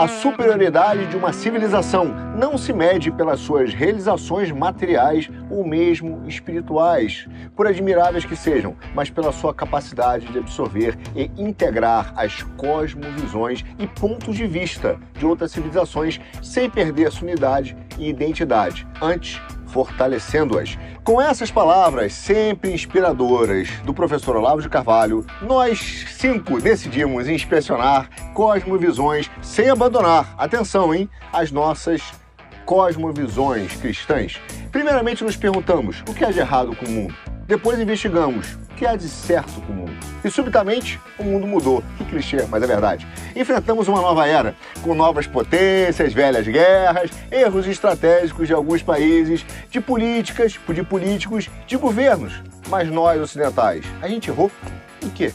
A superioridade de uma civilização não se mede pelas suas realizações materiais ou mesmo espirituais, por admiráveis que sejam, mas pela sua capacidade de absorver e integrar as cosmovisões e pontos de vista de outras civilizações sem perder sua unidade e identidade. Antes, fortalecendo-as. Com essas palavras sempre inspiradoras do professor Olavo de Carvalho, nós cinco decidimos inspecionar cosmovisões sem abandonar, atenção, hein, as nossas cosmovisões cristãs. Primeiramente nos perguntamos o que há de errado com o mundo. Depois investigamos que há de certo com o mundo. E subitamente o mundo mudou. Que clichê, mas é verdade. Enfrentamos uma nova era, com novas potências, velhas guerras, erros estratégicos de alguns países, de políticas, de políticos, de governos. Mas nós, ocidentais, a gente errou em quê?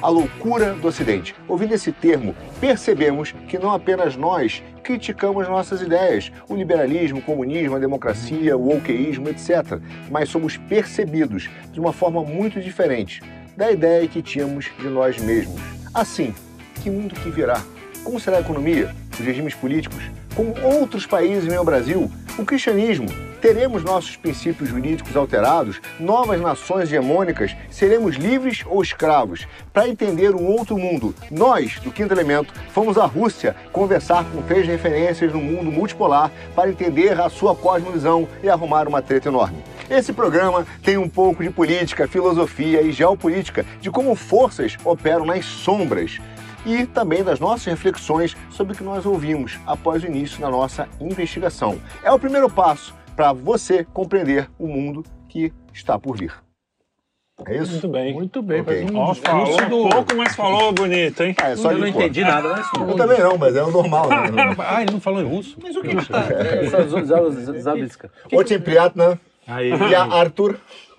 a loucura do Ocidente. Ouvindo esse termo, percebemos que não apenas nós criticamos nossas ideias, o liberalismo, o comunismo, a democracia, o wokeísmo, etc., mas somos percebidos de uma forma muito diferente da ideia que tínhamos de nós mesmos. Assim, que mundo que virá? Como será a economia, os regimes políticos? Como outros países no Brasil? O cristianismo? Teremos nossos princípios jurídicos alterados? Novas nações hegemônicas? Seremos livres ou escravos? Para entender um outro mundo, nós, do Quinto Elemento, fomos à Rússia conversar com três referências no mundo multipolar para entender a sua cosmovisão e arrumar uma treta enorme. Esse programa tem um pouco de política, filosofia e geopolítica, de como forças operam nas sombras e também das nossas reflexões sobre o que nós ouvimos após o início da nossa investigação. É o primeiro passo para você compreender o mundo que está por vir. É isso? Muito bem. Muito bem. Okay. Um oh, falou do... pouco, mas falou bonito, hein? Ah, é só eu não pô. entendi nada, mas... Eu também não, mas é o normal. Né? ah, ele não falou em russo? Mas o que está? É. É. Zabisca. Ontem Aí. E a Arthur.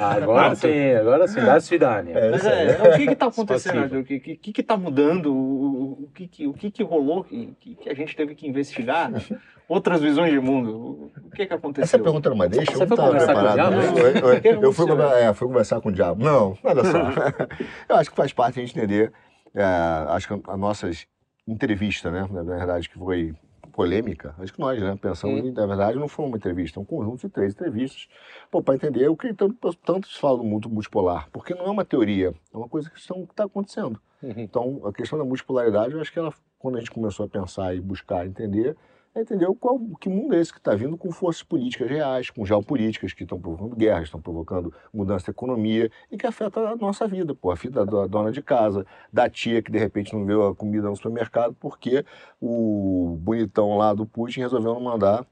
Agora sim, agora sim, dá cidade. É, Mas é, o que está acontecendo? O que está que, que tá mudando? O, que, que, o que, que rolou? Que, que a gente teve que investigar? Outras visões de mundo. O que, que aconteceu? Essa pergunta não é me deixa. Você eu estava preparado. Eu, eu, eu, eu fui, é, fui, conversar com o diabo. Não, olha só. eu acho que faz parte a gente entender. É, acho que as nossas entrevistas, né? Na verdade, que foi polêmica, acho que nós, né, pensamos, em, na verdade, não foi uma entrevista, é um conjunto de três entrevistas, para entender o que tanto, tanto se fala do mundo multipolar, porque não é uma teoria, é uma coisa que está acontecendo. Uhum. Então, a questão da multipolaridade, eu acho que ela, quando a gente começou a pensar e buscar entender, é entender qual, que mundo é esse que está vindo com forças políticas reais, com geopolíticas que estão provocando guerras, estão provocando mudança da economia e que afeta a nossa vida, pô, a vida da dona de casa, da tia que de repente não viu a comida no supermercado porque o bonitão lá do Putin resolveu não mandar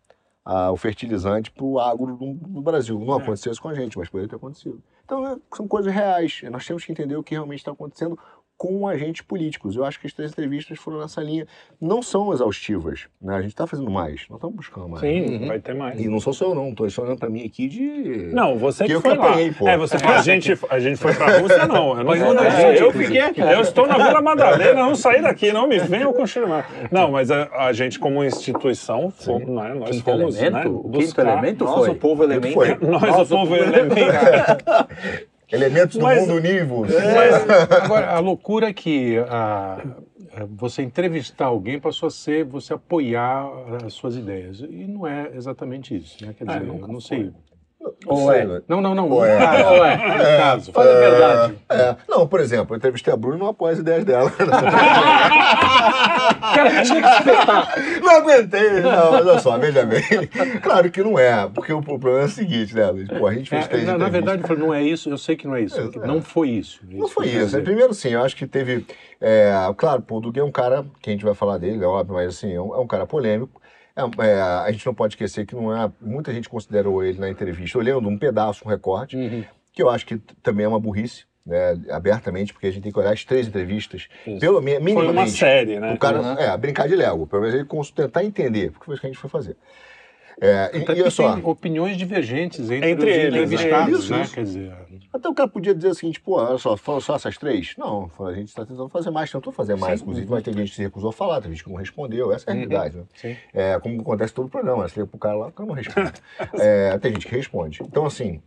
ah, o fertilizante para o agro do, do Brasil. Não aconteceu isso com a gente, mas poderia ter acontecido. Então, é, são coisas reais. Nós temos que entender o que realmente está acontecendo com agentes políticos. Eu acho que as três entrevistas foram nessa linha. Não são exaustivas, né? A gente está fazendo mais, nós estamos buscando mais. Sim, vai ter mais. E não sou só eu, não. Estou olhando para mim aqui de... Não, você Que que, eu foi que lá. pô. É, você a gente, a gente foi pra Rússia, não. Eu não a É, gente, eu fiquei aqui. Eu estou na Vila Madalena, não saí daqui, não me venham confirmar. Não, mas a, a gente, como instituição, fomos, né, nós Quinto fomos né, elemento? o quinto buscar... elemento Nós, foi? o povo elemento. foi. Nós, o povo elemento. Elementos do Mas- mundo univos. Agora, a loucura é que ah, você entrevistar alguém passou a ser você apoiar as suas ideias. E não é exatamente isso, né? Quer Ah, dizer, nunca eu não sei. Não Ou sei, é? né? Não, não, não. Ou é? Caso, Ou é? no caso. Fala a verdade. É, não, por exemplo, eu entrevistei a Bruna e não apoio as ideias dela. Cara, tinha que espetar. Não aguentei, não, mas olha só, veja bem. Claro que não é, porque o problema é o seguinte, né, Luiz? Pô, a gente fez É, três na, na verdade, eu falei, não é isso, eu sei que não é isso. É, é. Não foi isso. Não foi isso. Primeiro, sim, eu acho que teve. é, claro, pô, o Duque é um cara que a gente vai falar dele, é óbvio, mas assim, é um, é um cara polêmico. É, é, a gente não pode esquecer que não é. Muita gente considerou ele na entrevista, olhando um pedaço, um recorte, Uhum. que eu acho que também é uma burrice, né, abertamente, porque a gente tem que olhar as três entrevistas, Isso. pelo mi- Foi uma série, né? O cara, Uhum. é, brincar de Lego, pelo menos ele tentar entender, porque foi isso que a gente foi fazer. É, e, e olha porque só, tem opiniões divergentes entre, Entre os eles, entrevistados, isso, né? isso. Quer dizer, até o cara podia dizer o seguinte, pô, olha só, só essas três? Não, a gente está tentando fazer mais, tentou fazer mais, inclusive vai ter gente que se recusou a falar, tem gente que não respondeu, essa é a Uhum. realidade, né? sim. É, como acontece todo o programa, né? você liga pro cara lá, o cara não responde. É, tem gente que responde. Então, assim,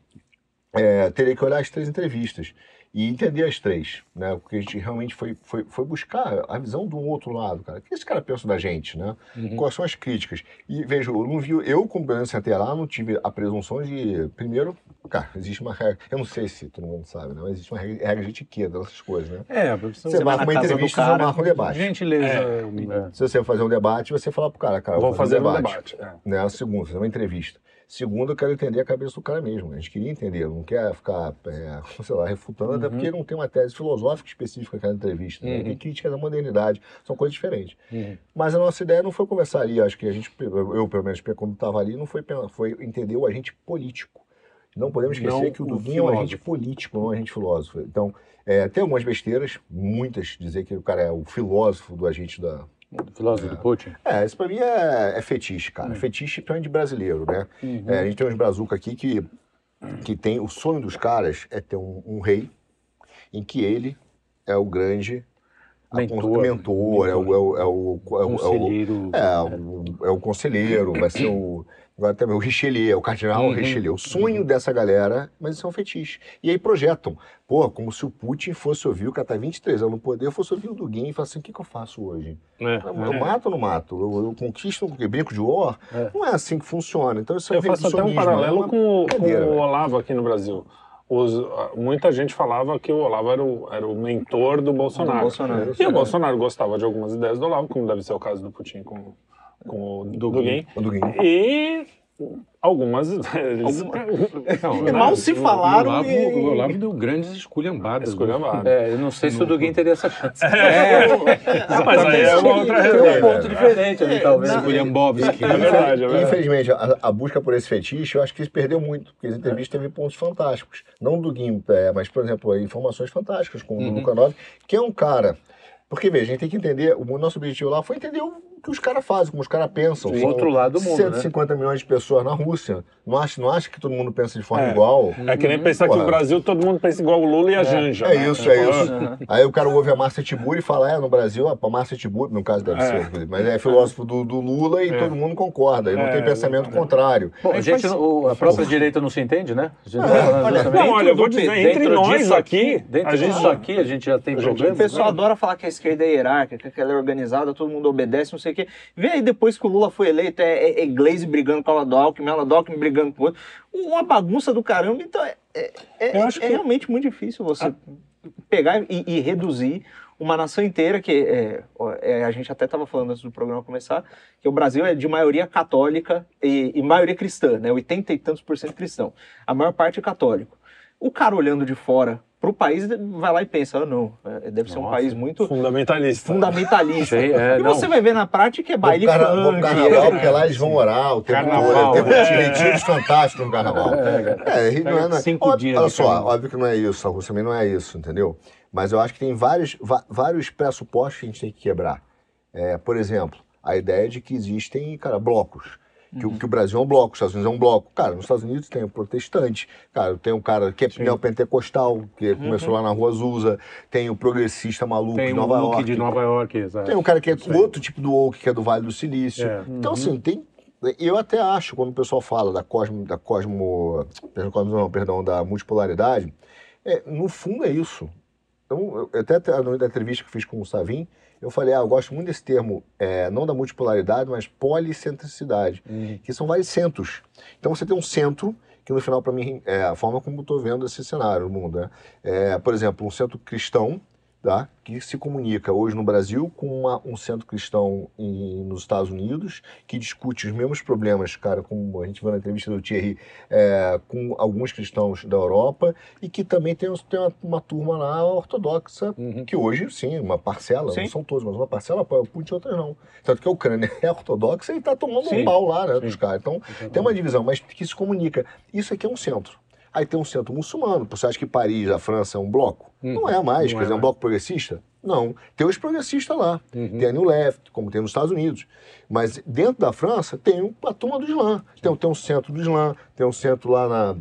é, teria que olhar as três entrevistas. E entender as três, né? Porque a gente realmente foi, foi, foi buscar a visão do outro lado, cara. O que esse cara pensa da gente, né? Uhum. Quais são as críticas? E veja, eu não vi, eu como até lá, não tive a presunção de, primeiro, cara, existe uma regra, eu não sei se todo mundo sabe, né? Mas existe uma regra, regra de etiqueta dessas coisas, né? É, Você, você vai marca uma entrevista, você cara, marca um debate. gentileza, É. menino. Se você for fazer um debate, você fala pro cara, cara, eu Vou fazer um debate. debate. é. Né? Segundo, fazer uma entrevista. Segundo, eu quero entender a cabeça do cara mesmo. A gente queria entender, não quer ficar, é, sei lá, refutando, até porque não tem uma tese filosófica específica naquela entrevista. Né? Uhum. Tem crítica da modernidade, são coisas diferentes. Uhum. Mas a nossa ideia não foi conversar ali, acho que a gente, eu pelo menos quando estava ali, não foi, foi entender o agente político. Não podemos esquecer Não que o Duguinho é um agente político, não um agente filósofo. Então, é, tem algumas besteiras, muitas, dizer que o cara é o filósofo do agente da, Filósofo do Putin. é, isso pra mim é, é fetiche, cara. Fetiche pra mim de brasileiro, né? É, a gente tem uns brazuca aqui que, que tem... O sonho dos caras é ter um, um rei em que ele é o grande Mentor. mentor, é o... É o, é o, é o- é o- Conselheiro. é, o, é o conselheiro, vai ser o... Agora também o Richelieu, o cardinal Uhum. Richelieu. O sonho dessa galera, mas isso é um fetiche. E aí projetam. Pô, como se o Putin fosse ouvir, o cara tá 23 anos no poder, fosse ouvir o Duguin e falar assim, o que, que eu faço hoje? É, Eu, eu mato ou não mato? Eu, eu conquisto um brinco de war? É. Não é assim que funciona. Então isso é Eu faço até um é paralelo uma com, o- com o. Olavo aqui no Brasil. Os- muita gente falava que o Olavo era o, era o mentor do Bolsonaro. Do Bolsonaro. E o Bolsonaro gostava de algumas ideias do Olavo, como deve ser o caso do Putin com, com o Dugin. O Duguin. E algumas. Eles, Não, mal se o- falaram O Olavo, e- o Olavo deu grandes esculhambadas. Esculhambadas. É, eu não sei se o Duguin teria essa chance. mas aí é uma outra Tem um ponto diferente ali, talvez. Esculhambovski. É verdade, é verdade. Infelizmente, a, a busca por esse fetiche, eu acho que se perdeu muito, porque as entrevistas teve pontos fantásticos. Não do Guim, é, mas, por exemplo, informações fantásticas, como o do Luca Nove, que é um cara. Porque, veja, a gente tem que entender, o nosso objetivo lá foi entender o que os caras fazem, como os caras pensam. O São outro lado do mundo, né? 150 milhões de pessoas na Rússia. Não acha, não acha que todo mundo pensa de forma É. igual? É que nem pensar que Porra. o Brasil todo mundo pensa igual o Lula e a Janja. É né? isso, é Tipo, isso. Aí o cara ouve a Márcia Tiburi e fala, é, no Brasil, a Márcia Tiburi, no caso deve É. ser, mas é filósofo do, do Lula e É. todo mundo concorda, e não É, tem pensamento exatamente. contrário. Bom, a, gente, a própria direita não se entende, né? A gente tá falando olha, Não, olha, eu vou dizer, do- entre dentro nós disso aqui, Dentro a gente disso aqui a gente já tem gente- O problemas. pessoal né? adora falar que a esquerda é hierárquica, que ela é organizada, todo mundo obedece, não sei o quê. Vê aí depois que o Lula foi eleito, é, é, é Gleisi brigando com a Ela Alckmin, ela Alckmin brigando com o outro. Uma bagunça do caramba. Então é, é, é- Eu acho é realmente muito difícil você pegar e, e reduzir uma nação inteira, que é, é, a gente até estava falando antes do programa começar, que o Brasil é de maioria católica e, e maioria cristã, né? 80 e tantos por cento cristão. A maior parte é católico. O cara olhando de fora pro país vai lá e pensa, ah, não, é, deve ser um país muito fundamentalista. fundamentalista. Sei, é, e não. você vai ver na prática é baile carna- funk. carnaval, porque lá eles vão orar o tempo Carnaval, todo. Tem é. retiros fantásticos no carnaval. É, e não é, não é- Cinco óbvio- dias Olha só, carnaval. óbvio que não é isso, a Rússia também não é isso, entendeu? Mas eu acho que tem vários, vários pressupostos que a gente tem que quebrar. É, por exemplo, a ideia de que existem, cara, blocos. Que, o- que o Brasil é um bloco, os Estados Unidos é um bloco. Cara, nos Estados Unidos tem o protestante, cara, tem um cara que é neopentecostal, que começou lá na rua Azusa, tem o progressista maluco Tem de Nova York. de Nova York, exato. Tem um cara que é outro tipo do woke, que é do Vale do Silício. É. Então, assim, tem. Eu até acho, quando o pessoal fala da cosmo, da cosmo, não, perdão, da multipolaridade, é, no fundo é isso. Então, eu, até na entrevista que fiz com o Savin, eu falei, ah, eu gosto muito desse termo, é, não da multipolaridade, mas policentricidade, que são vários centros. Então você tem um centro, que no final, para mim, é a forma como eu estou vendo esse cenário no mundo. Né? É, por exemplo, um centro cristão, tá? que se comunica hoje no Brasil com uma- um centro cristão em- nos Estados Unidos, que discute os mesmos problemas, cara, como a gente viu na entrevista do Thierry, é, com alguns cristãos da Europa, e que também tem, tem uma, uma turma lá ortodoxa, Uhum. que hoje, sim, uma parcela, Sim. não são todos, mas uma parcela apoia o Putin e outras não. Tanto que a Ucrânia é ortodoxa e está tomando Sim. um pau lá, né, dos caras. Então, tem uma divisão, mas que se comunica. Isso aqui é um centro. Aí tem um centro muçulmano. Você acha que Paris, a França, é um bloco? Não é mais. Não Quer é dizer, é um mais. bloco progressista? Não. Tem os progressistas lá. Uhum. Tem a New Left, como tem nos Estados Unidos. Mas dentro da França tem a turma do Islã. Tem, tem um centro do Islã, tem um centro lá na,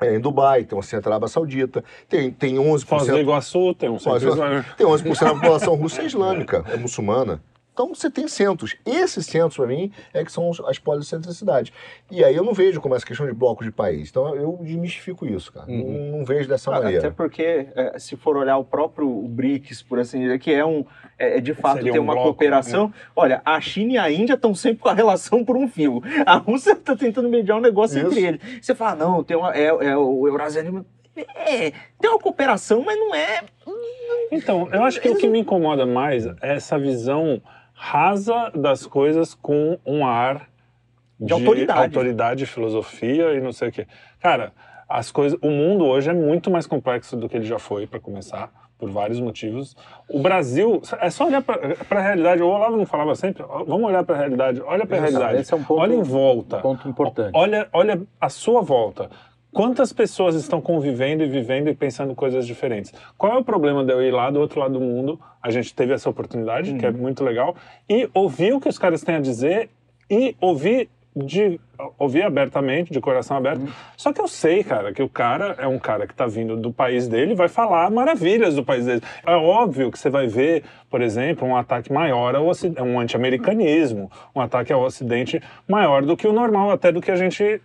é, em Dubai, tem um centro Arábia Saudita, tem, tem 11%. Foz do Iguaçu tem um Foz centro islâmico. Tem 11% da população russa é islâmica, é muçulmana. Então você tem centros. Esses centros, para mim, é que são as policentricidades. E aí eu não vejo como essa questão de blocos de país. Então eu desmistifico isso, cara. Uhum. Não, não vejo dessa Ah, maneira. Até porque, é, se for olhar o próprio BRICS, por assim dizer, que é um é, de fato Seria tem um uma bloco, cooperação. Olha, a China e a Índia estão sempre com a relação por um fio. A Rússia está tentando mediar um negócio Isso. entre eles. Você fala, não, tem uma, é, é o Eurasianismo. É, tem uma cooperação, mas não é. Então, eu acho que o que me incomoda mais é essa visão rasa das coisas com um ar De autoridade. autoridade, filosofia e não sei o quê. Cara, as coisas, o mundo hoje é muito mais complexo do que ele já foi, para começar, por vários motivos. O Brasil, é só olhar para a realidade. O Olavo não falava sempre, vamos olhar para a realidade, olha para a realidade. Esse é um ponto, olha em volta. ponto importante. Olha, olha a sua volta. Quantas pessoas estão convivendo e vivendo e pensando coisas diferentes? Qual é o problema de eu ir lá do outro lado do mundo? A gente teve essa oportunidade, que é muito legal, e ouvir o que os caras têm a dizer e ouvir de ouvir abertamente, de coração aberto. Só que eu sei, cara, que o cara é um cara que está vindo do país dele e vai falar maravilhas do país dele. É óbvio que você vai ver, por exemplo, um ataque maior ao Ocidente, um anti-americanismo, um ataque ao Ocidente maior do que o normal, até do que a gente,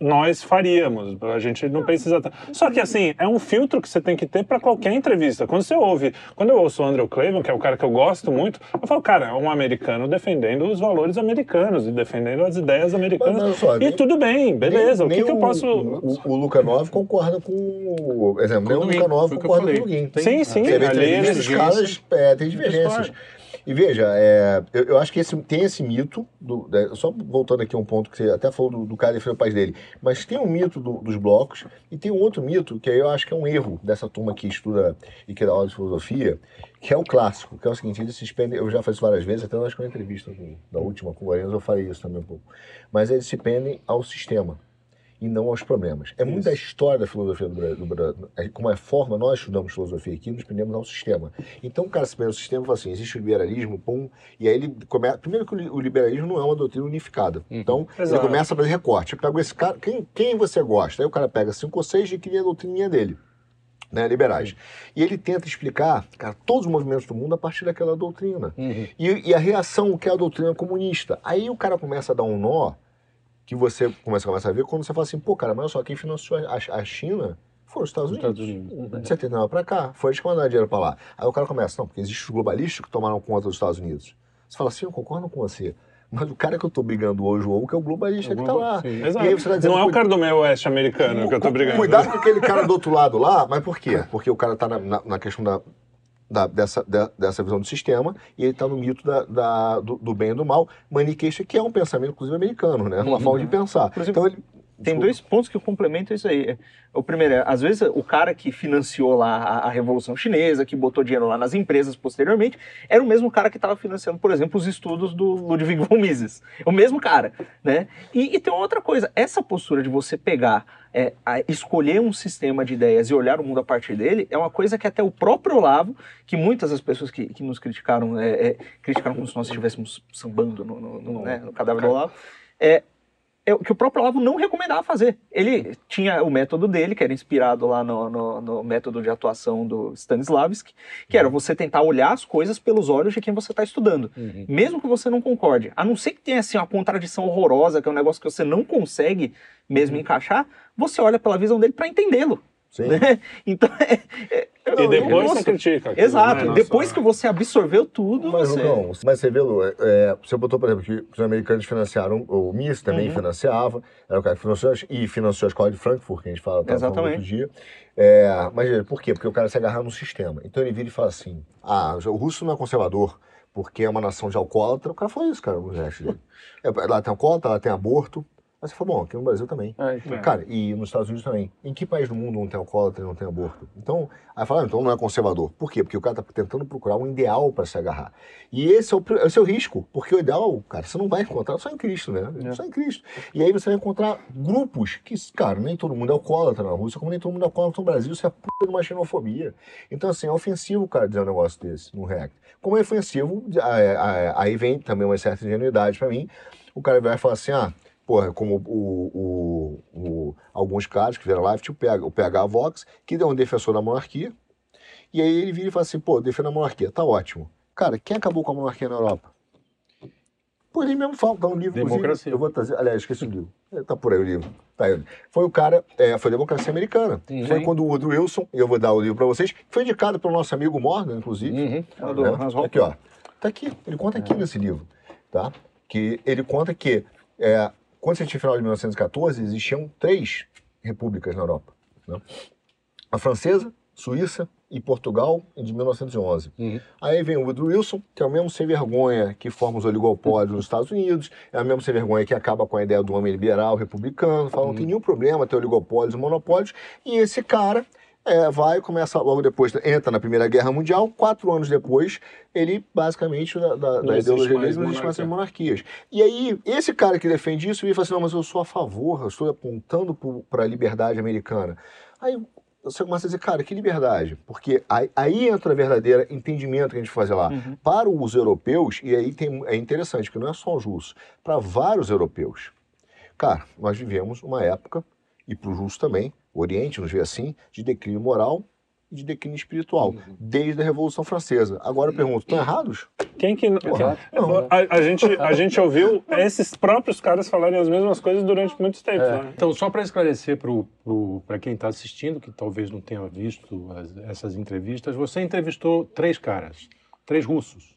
nós faríamos. A gente não precisa... Só que, assim, é um filtro que você tem que ter para qualquer entrevista. Quando você ouve, quando eu ouço o Andrew Clavin, que é um cara que eu gosto muito, eu falo, cara, é um americano defendendo os valores americanos e defendendo as ideias americanas. Mas, olha só, e nem- tudo bem, beleza. Nem- o que, que eu posso. O, o, o Luca 9 concorda com o. Exemplo, nem o Luca Guin, 9 foi o que eu concorda com o Guin. Tem- Sim, sim, Você vê ali entrevistas, os divergência. caras é, tem divergências. E veja, é, eu, eu acho que esse, tem esse mito, do, né, só voltando aqui a um ponto que você até falou do, do cara defender o país dele, mas tem um mito do- dos blocos e tem um outro mito que aí eu acho que é um erro dessa turma que estuda e que dá aula de filosofia, que é o clássico, que é o seguinte, eles se pendem, eu já fiz isso várias vezes, até acho que na entrevista da última com o Guarani eu falei isso também um pouco, mas eles se pendem ao sistema e não aos problemas. É muito da história da filosofia do Brasil, Brasil. Como é forma, nós estudamos filosofia aqui, nos prendemos ao sistema. Então o cara se prende ao sistema e fala assim, existe o liberalismo, pum, e aí ele começa... Primeiro que o li- o liberalismo não é uma doutrina unificada. Então ele Exato. começa a fazer recorte. Eu pego esse cara, quem, quem você gosta? Aí o cara pega cinco ou seis e cria a doutrininha dele. Né, liberais. E ele tenta explicar, cara, todos os movimentos do mundo a partir daquela doutrina. Uhum. E, e a reação que é a doutrina comunista. Aí o cara começa a dar um nó que você começa, começa a ver quando você fala assim, pô, cara, mas olha só, quem financiou a, a China foram os Estados Os Unidos. Estados Unidos. De 79 para cá, foi eles que mandaram dinheiro para lá. Aí o cara começa, não, porque existem os globalistas que tomaram conta dos Estados Unidos. Você fala assim, eu concordo com você. Mas o cara que eu tô brigando hoje, o que é o globalista O que tá lá. Sim. Exato. E aí você vai dizendo, não é o cu- cardomel oeste americano que eu tô brigando. Cuidado com aquele cara do outro lado lá, mas por quê? Porque o cara tá na, na- na questão da, da- dessa, dessa visão do sistema e ele tá no mito da, da- do, do bem e do mal, maniqueísta, que é um pensamento, inclusive, americano, né? Uma forma de pensar. Inclusive, Então ele. Tem dois pontos que complementam isso aí. O primeiro é, às vezes, o cara que financiou lá a, a Revolução Chinesa, que botou dinheiro lá nas empresas posteriormente, era o mesmo cara que estava financiando, por exemplo, os estudos do Ludwig von Mises. O mesmo cara, né? E, e tem outra coisa, essa postura de você pegar, é, a- escolher um sistema de ideias e olhar o mundo a partir dele, é uma coisa que até o próprio Olavo, que muitas das pessoas que, que nos criticaram, é, é, criticaram como se nós estivéssemos sambando no, no, no, né, no cadáver do Olavo, é, é que o próprio Olavo não recomendava fazer. Ele tinha o método dele, que era inspirado lá no, no- no método de atuação do Stanislavski, que era você tentar olhar as coisas pelos olhos de quem você está estudando. Uhum. Mesmo que você não concorde. A não ser que tenha assim, uma contradição horrorosa, que é um negócio que você não consegue mesmo encaixar, você olha pela visão dele para entendê-lo. Sim. né? Então, é, é, E depois você critica. aquilo, Exato. né? Depois Nossa, que você absorveu tudo, Mas, você... não, mas você vê, Lu, é, é, você botou, por exemplo, que os americanos financiaram, o MIS também Uhum. financiava, era o cara que financiou, e financiou a escola de Frankfurt, que a gente fala outro dia. É, mas por quê? Porque o cara se agarra no sistema. Então ele vira e fala assim, ah, o russo não é conservador, porque é uma nação de alcoólatra. O cara falou isso, cara, no gesto dele. É, lá tem alcoólatra, lá tem aborto. Aí você falou, bom, aqui no Brasil também. É, então. Cara, e nos Estados Unidos também. Em que país do mundo não tem alcoólatra e não tem aborto? Então, aí fala, ah, então não é conservador. Por quê? Porque o cara tá tentando procurar um ideal para se agarrar. E esse é, o, esse é o risco, porque o ideal, cara, você não vai encontrar só em Cristo, né? É. Só em Cristo. E aí você vai encontrar grupos que, cara, nem todo mundo é alcoólatra na Rússia, como nem todo mundo é alcoólatra no Brasil, isso é puta de uma xenofobia. Então, assim, é ofensivo, cara, dizer um negócio desse no React. Como é ofensivo, aí vem também uma certa ingenuidade para mim, o cara vai falar assim, ah, porra, como o, o- o- alguns caras que vieram live, tipo o PH, Vox, que é um defensor da monarquia, e aí ele vira e fala assim, pô, defenda a monarquia, tá ótimo. Cara, quem acabou com a monarquia na Europa? Pô, ele mesmo fala, tá um livro, inclusive, Democracia. eu vou trazer, aliás, esqueci o livro, É, tá por aí o livro, tá aí. Foi o cara, é, foi Democracia Americana, foi quando o Woodrow Wilson, eu vou dar o livro para vocês, foi indicado pelo nosso amigo Morgan, inclusive, Uhum. É do né? Hoppe. Aqui, ó. Tá aqui. Ele conta aqui nesse livro, tá? Que ele conta que é, quando você tinha final de 1914, existiam três repúblicas na Europa. né? A francesa, Suíça e Portugal de 1911. Uhum. Aí vem o Woodrow Wilson, que é o mesmo sem vergonha que forma os oligopódios nos Estados Unidos, é o mesmo sem vergonha que acaba com a ideia do homem liberal, republicano, fala não tem nenhum problema ter oligopólios e monopólios, e esse cara é, vai, começa logo depois, entra na Primeira Guerra Mundial, quatro anos depois, ele basicamente, da, da, da ideologia dele, não existe mais as monarquia. monarquias. E aí, esse cara que defende isso, ele fala assim, não, mas eu sou a favor, eu estou apontando para a liberdade americana. Aí você começa a dizer, cara, que liberdade? Porque aí, aí entra o verdadeiro entendimento que a gente faz lá. Uhum. Para os europeus, e aí tem, é interessante, que não é só os russos, para vários europeus. Cara, nós vivemos uma época, e para os russos também, o Oriente nos vê assim, de declínio moral e de declínio espiritual, desde a Revolução Francesa. Agora eu pergunto, estão errados? Quem que. Porra, não. A, a gente, a gente ouviu esses próprios caras falarem as mesmas coisas durante muito tempo. É. Né? Então, só para esclarecer para quem está assistindo, que talvez não tenha visto as- essas entrevistas, você entrevistou três caras, três russos,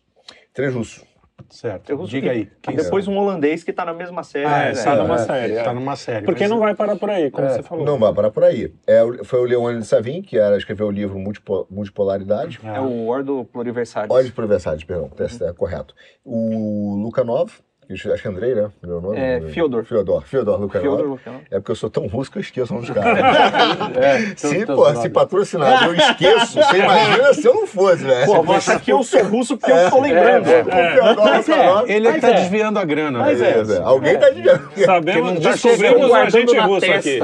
Três russos. Certo? Eu Diga aí. Quem Depois um holandês que tá na mesma série. Ah, é, né, tá velho? numa série. Está é. numa série. Porque mas- não vai parar por aí, como você falou. Não vai parar por aí. É, o- foi o Leônidas Savin, que era, escreveu o livro Multipo- Multipolaridade. É o Ordo Pluriversalis. Olhos Proversados, perdão, é, é correto. O Lukanov, que eu acho que é Andrei, né? Meu nome? É, Fyodor. Fyodor, Fyodor Lukanov. Fyodor Lukanov. É porque eu sou tão russo que eu esqueço o nome dos caras. É, se, teus pô, brothers. se patrocinar eu esqueço, você imagina se eu não fosse, velho. Pô, mas aqui eu sou russo porque eu tô lembrando. É, o Fyodor Lukanov. Ele Mas está é. desviando a grana. Mas né? é. Alguém tá dizendo. Sabemos, tá descobrimos um guardando agente russo aqui.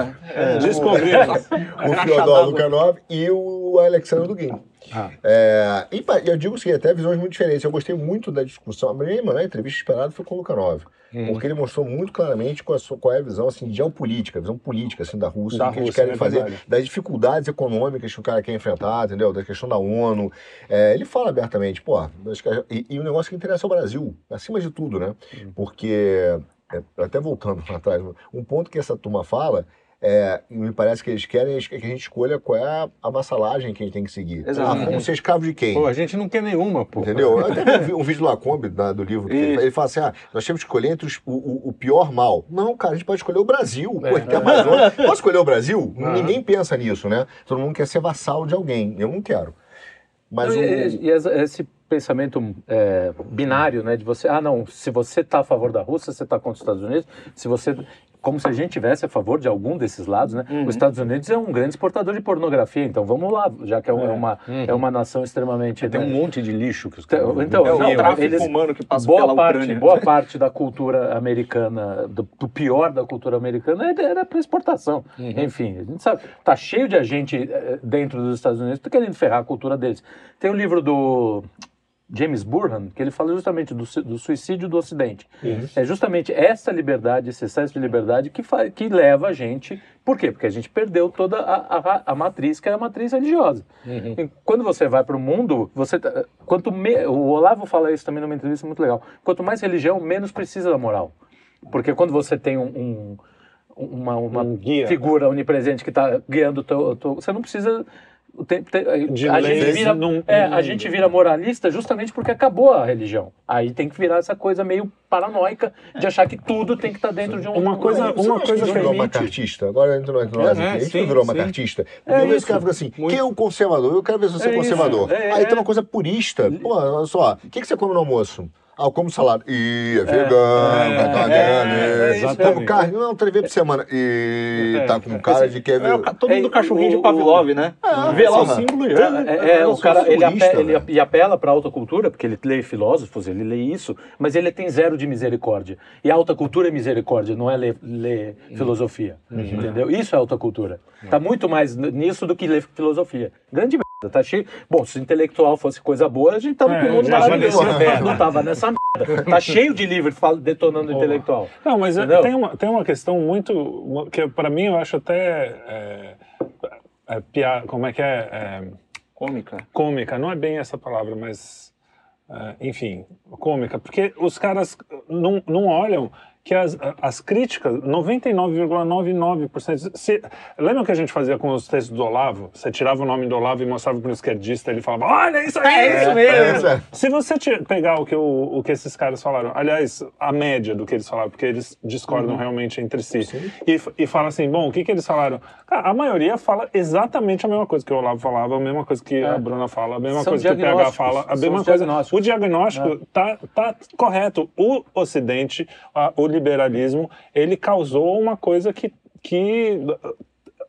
Descobrimos. o Fyodor d'água. Lukanov e o Alexandre Dugin. Ah. É, e eu digo o seguinte, até visões muito diferentes. Eu gostei muito da discussão. A minha né, a entrevista esperada foi com o Lukanov. Porque ele mostrou muito claramente qual, a sua- qual é a visão assim, geopolítica, a visão política assim, da Rússia, Da do que eles Rússia, querem é fazer, verdade. das dificuldades econômicas que o cara quer enfrentar, entendeu? Da questão da ONU. É, ele fala abertamente, pô, que e, e o negócio que interessa é o Brasil, acima de tudo, né? Porque, é, até voltando lá atrás, um ponto que essa turma fala é, me parece que eles querem é que a gente escolha qual é a, a vassalagem que a gente tem que seguir. Exato. Ah, vamos ser escravos de quem? Pô, a gente não quer nenhuma, pô. Entendeu? Eu até vi um vídeo do Lacombe, da- do livro, ele, ele fala assim: ah, nós temos que escolher entre os- o, o- o pior mal. Não, cara, a gente pode escolher o Brasil. Pô, tem a Amazônia. Posso escolher o Brasil? Ninguém pensa nisso, né? Todo mundo quer ser vassalo de alguém. Eu não quero. Mas Não, o. e, e esse pensamento é, binário, né, de você, ah, não, se você está a favor da Rússia, você está contra os Estados Unidos, se você, como se a gente tivesse a favor de algum desses lados, né? Os Estados Unidos é um grande exportador de pornografia, então vamos lá, já que é, um- é uma é uma nação extremamente Tem né, um monte de lixo que os Então, caras... então, É o não, tráfico eles- humano que passa boa pela parte, Ucrânia. boa parte da cultura americana, do, do pior da cultura americana, era- era para exportação. Enfim, a gente sabe, tá cheio de gente eh, dentro dos Estados Unidos que tá querendo ferrar a cultura deles. Tem o livro do James Burhan, que ele fala justamente do, do suicídio do Ocidente. É justamente essa liberdade, esse excesso de liberdade que, que leva a gente. Por quê? Porque a gente perdeu toda a, a, a matriz, que é a matriz religiosa. E quando você vai para o mundo, você tá- quanto me- o Olavo fala isso também numa entrevista muito legal. Quanto mais religião, menos precisa da moral. Porque quando você tem um, um- uma, uma Um guia. figura onipresente que está guiando o teu, o teu- você não precisa o tempo- te- De a gente vira num- é, num a gente vira moralista justamente porque acabou a religião. Aí tem que virar essa coisa meio paranoica de achar que tudo tem que estar dentro de um Uma coisa- uma acha coisa que a gente que virou macartista. Agora entra nós nós É, é, a gente sim, não virou macartista. Porque É isso. cara fica assim: Muito. quem é o conservador? Eu quero ver se você é, É isso. conservador. É, Aí é. tem uma coisa purista. Pô, olha só. O que, que você come no almoço? Ah, como salada. Ih, é vegano, vai tomar é, vegano. é, Como carne? Não, três vezes por semana. E tá com cara de que é É, vegano. todo mundo É, cachorrinho o- de Pavlov, né? Vê lá o símbolo e... É, é, o cara ele, purista, ape- ele e apela para a alta cultura, porque ele lê filósofos, ele lê isso, mas ele tem zero de misericórdia. E a alta cultura é misericórdia, não é ler, ler filosofia. Entendeu? Isso é alta cultura. Tá muito mais nisso do que ler filosofia. Grande merda. Tá cheio. Bom, se intelectual fosse coisa boa, a gente tava É, com o mundo maravilhoso. Não tava nessa Tá cheio de livro detonando intelectual. Não, mas é- Entendeu? tem uma, tem uma questão muito. que para mim eu acho até. É, é, pia- como é que é? É, Cômica. cômica, não é bem essa palavra, mas. é, enfim, cômica, porque os caras não, não olham que as, as críticas, 99,99%. Se, lembra que a gente fazia com os textos do Olavo? Você tirava o nome do Olavo e mostrava para o esquerdista, ele falava: Olha isso aí! É isso mesmo. É, Se você pegar o que, o, o que esses caras falaram, aliás, a média do que eles falaram, porque eles discordam realmente entre si, e, e fala assim: bom, o que, que eles falaram? Cara, a maioria fala exatamente a mesma coisa que o Olavo falava, a mesma coisa que a Bruna fala, a mesma São coisa que o PH fala, a mesma coisa. O diagnóstico tá, tá correto. O Ocidente, a- o liberalismo, ele causou uma coisa que, que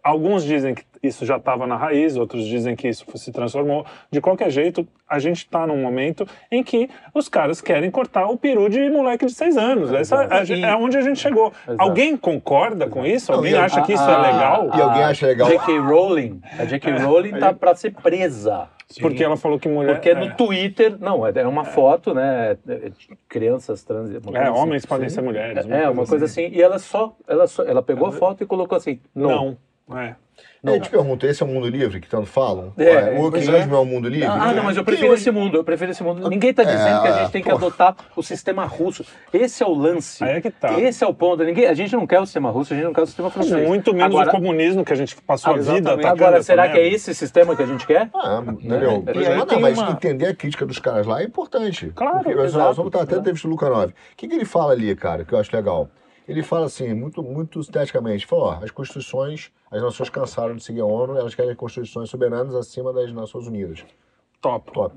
alguns dizem que isso já estava na raiz, outros dizem que isso se transformou. De qualquer jeito, a gente está num momento em que os caras querem cortar o peru de moleque de seis anos. Essa é, é onde a gente chegou. Exato. Alguém concorda com isso? Não, Alguém e a- acha que isso a- é legal? E alguém acha legal. J.K. Rowling, a J.K. Rowling tá para ser presa. Porque ela falou que mulher. Porque é, no Twitter, não, é é uma foto, né? é Crianças trans. é, assim. homens podem ser mulheres. É, uma coisa assim. E ela só, ela só, ela pegou a foto e colocou assim, não. Não. É. Eu te pergunto, esse é o mundo livre que tanto falam? É, o pois oquilismo é. o mundo livre? Ah, não, mas eu prefiro Que hoje- esse mundo, eu prefiro esse mundo. Ninguém está dizendo que a gente tem que adotar o sistema russo. Esse é o lance. Aí é que tá. Esse é o ponto. Ninguém, a gente não quer o sistema russo, a gente não quer o sistema francês. Muito menos Agora, o comunismo que a gente passou a vida Agora, será que é esse sistema que a gente quer? Ah, entendeu? É, não, tem mas uma- entender a crítica dos caras lá é importante. Claro, Porque, nós exato, vamos estar até entrevista do Luca 9. O que, que ele fala ali, cara, que eu acho legal? Ele fala assim, muito, muito esteticamente, fala, ó, as constituições, as nações cansaram de seguir a ONU, elas querem constituições soberanas acima das Nações Unidas. Top. Top.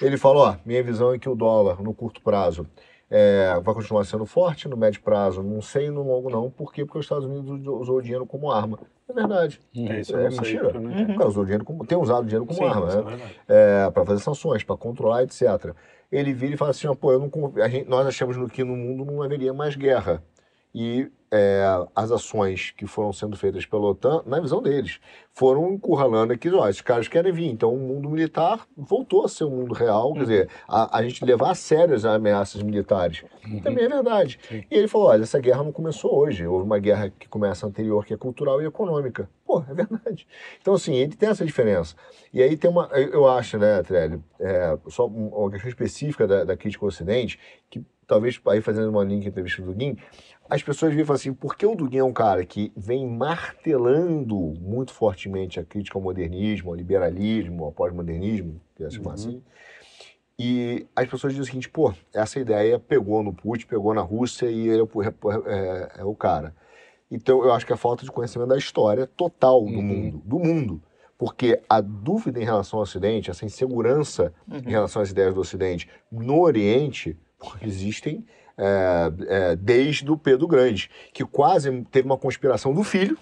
Ele falou, ó, minha visão é que o dólar, no curto prazo, é, vai continuar sendo forte, no médio prazo, não sei, no longo não. Por quê? Porque os Estados Unidos usou- o dinheiro como arma. É verdade. É isso, É sei, mentira. entendo. O cara usou dinheiro como, tem usado o dinheiro como Sim, arma, isso é né? verdade. É, para fazer sanções, para controlar, etc. Ele vira e fala assim, ó, pô, eu não, gente- nós achamos no que no mundo não haveria mais guerra. E é, as ações que foram sendo feitas pela OTAN, na visão deles, foram encurralando aqui, ó, esses caras querem vir. Então o mundo militar voltou a ser um mundo real, quer dizer, a, a gente levar a sério as ameaças militares. Também é verdade. E ele falou, olha, essa guerra não começou hoje, houve uma guerra que começa anterior, que é cultural e econômica. Pô, é verdade. Então, assim, ele tem essa diferença. E aí tem uma, eu acho, né, Trelli, é, só um- uma questão específica da, da crítica ao Ocidente, que talvez, aí fazendo uma link entre a entrevista do Duguin, as pessoas vêm e falam assim, por que o Duguin é um cara que vem martelando muito fortemente a crítica ao modernismo, ao liberalismo, ao pós-modernismo, que é chamar assim, e as pessoas dizem o seguinte, pô, essa ideia pegou no Putin, pegou na Rússia e ele é, o- é- é o cara. Então, eu acho que é falta de conhecimento da história total do mundo, do mundo. Porque a dúvida em relação ao Ocidente, essa insegurança em relação às ideias do Ocidente no Oriente, existem é, é, desde o Pedro Grande, que quase teve uma conspiração do filho,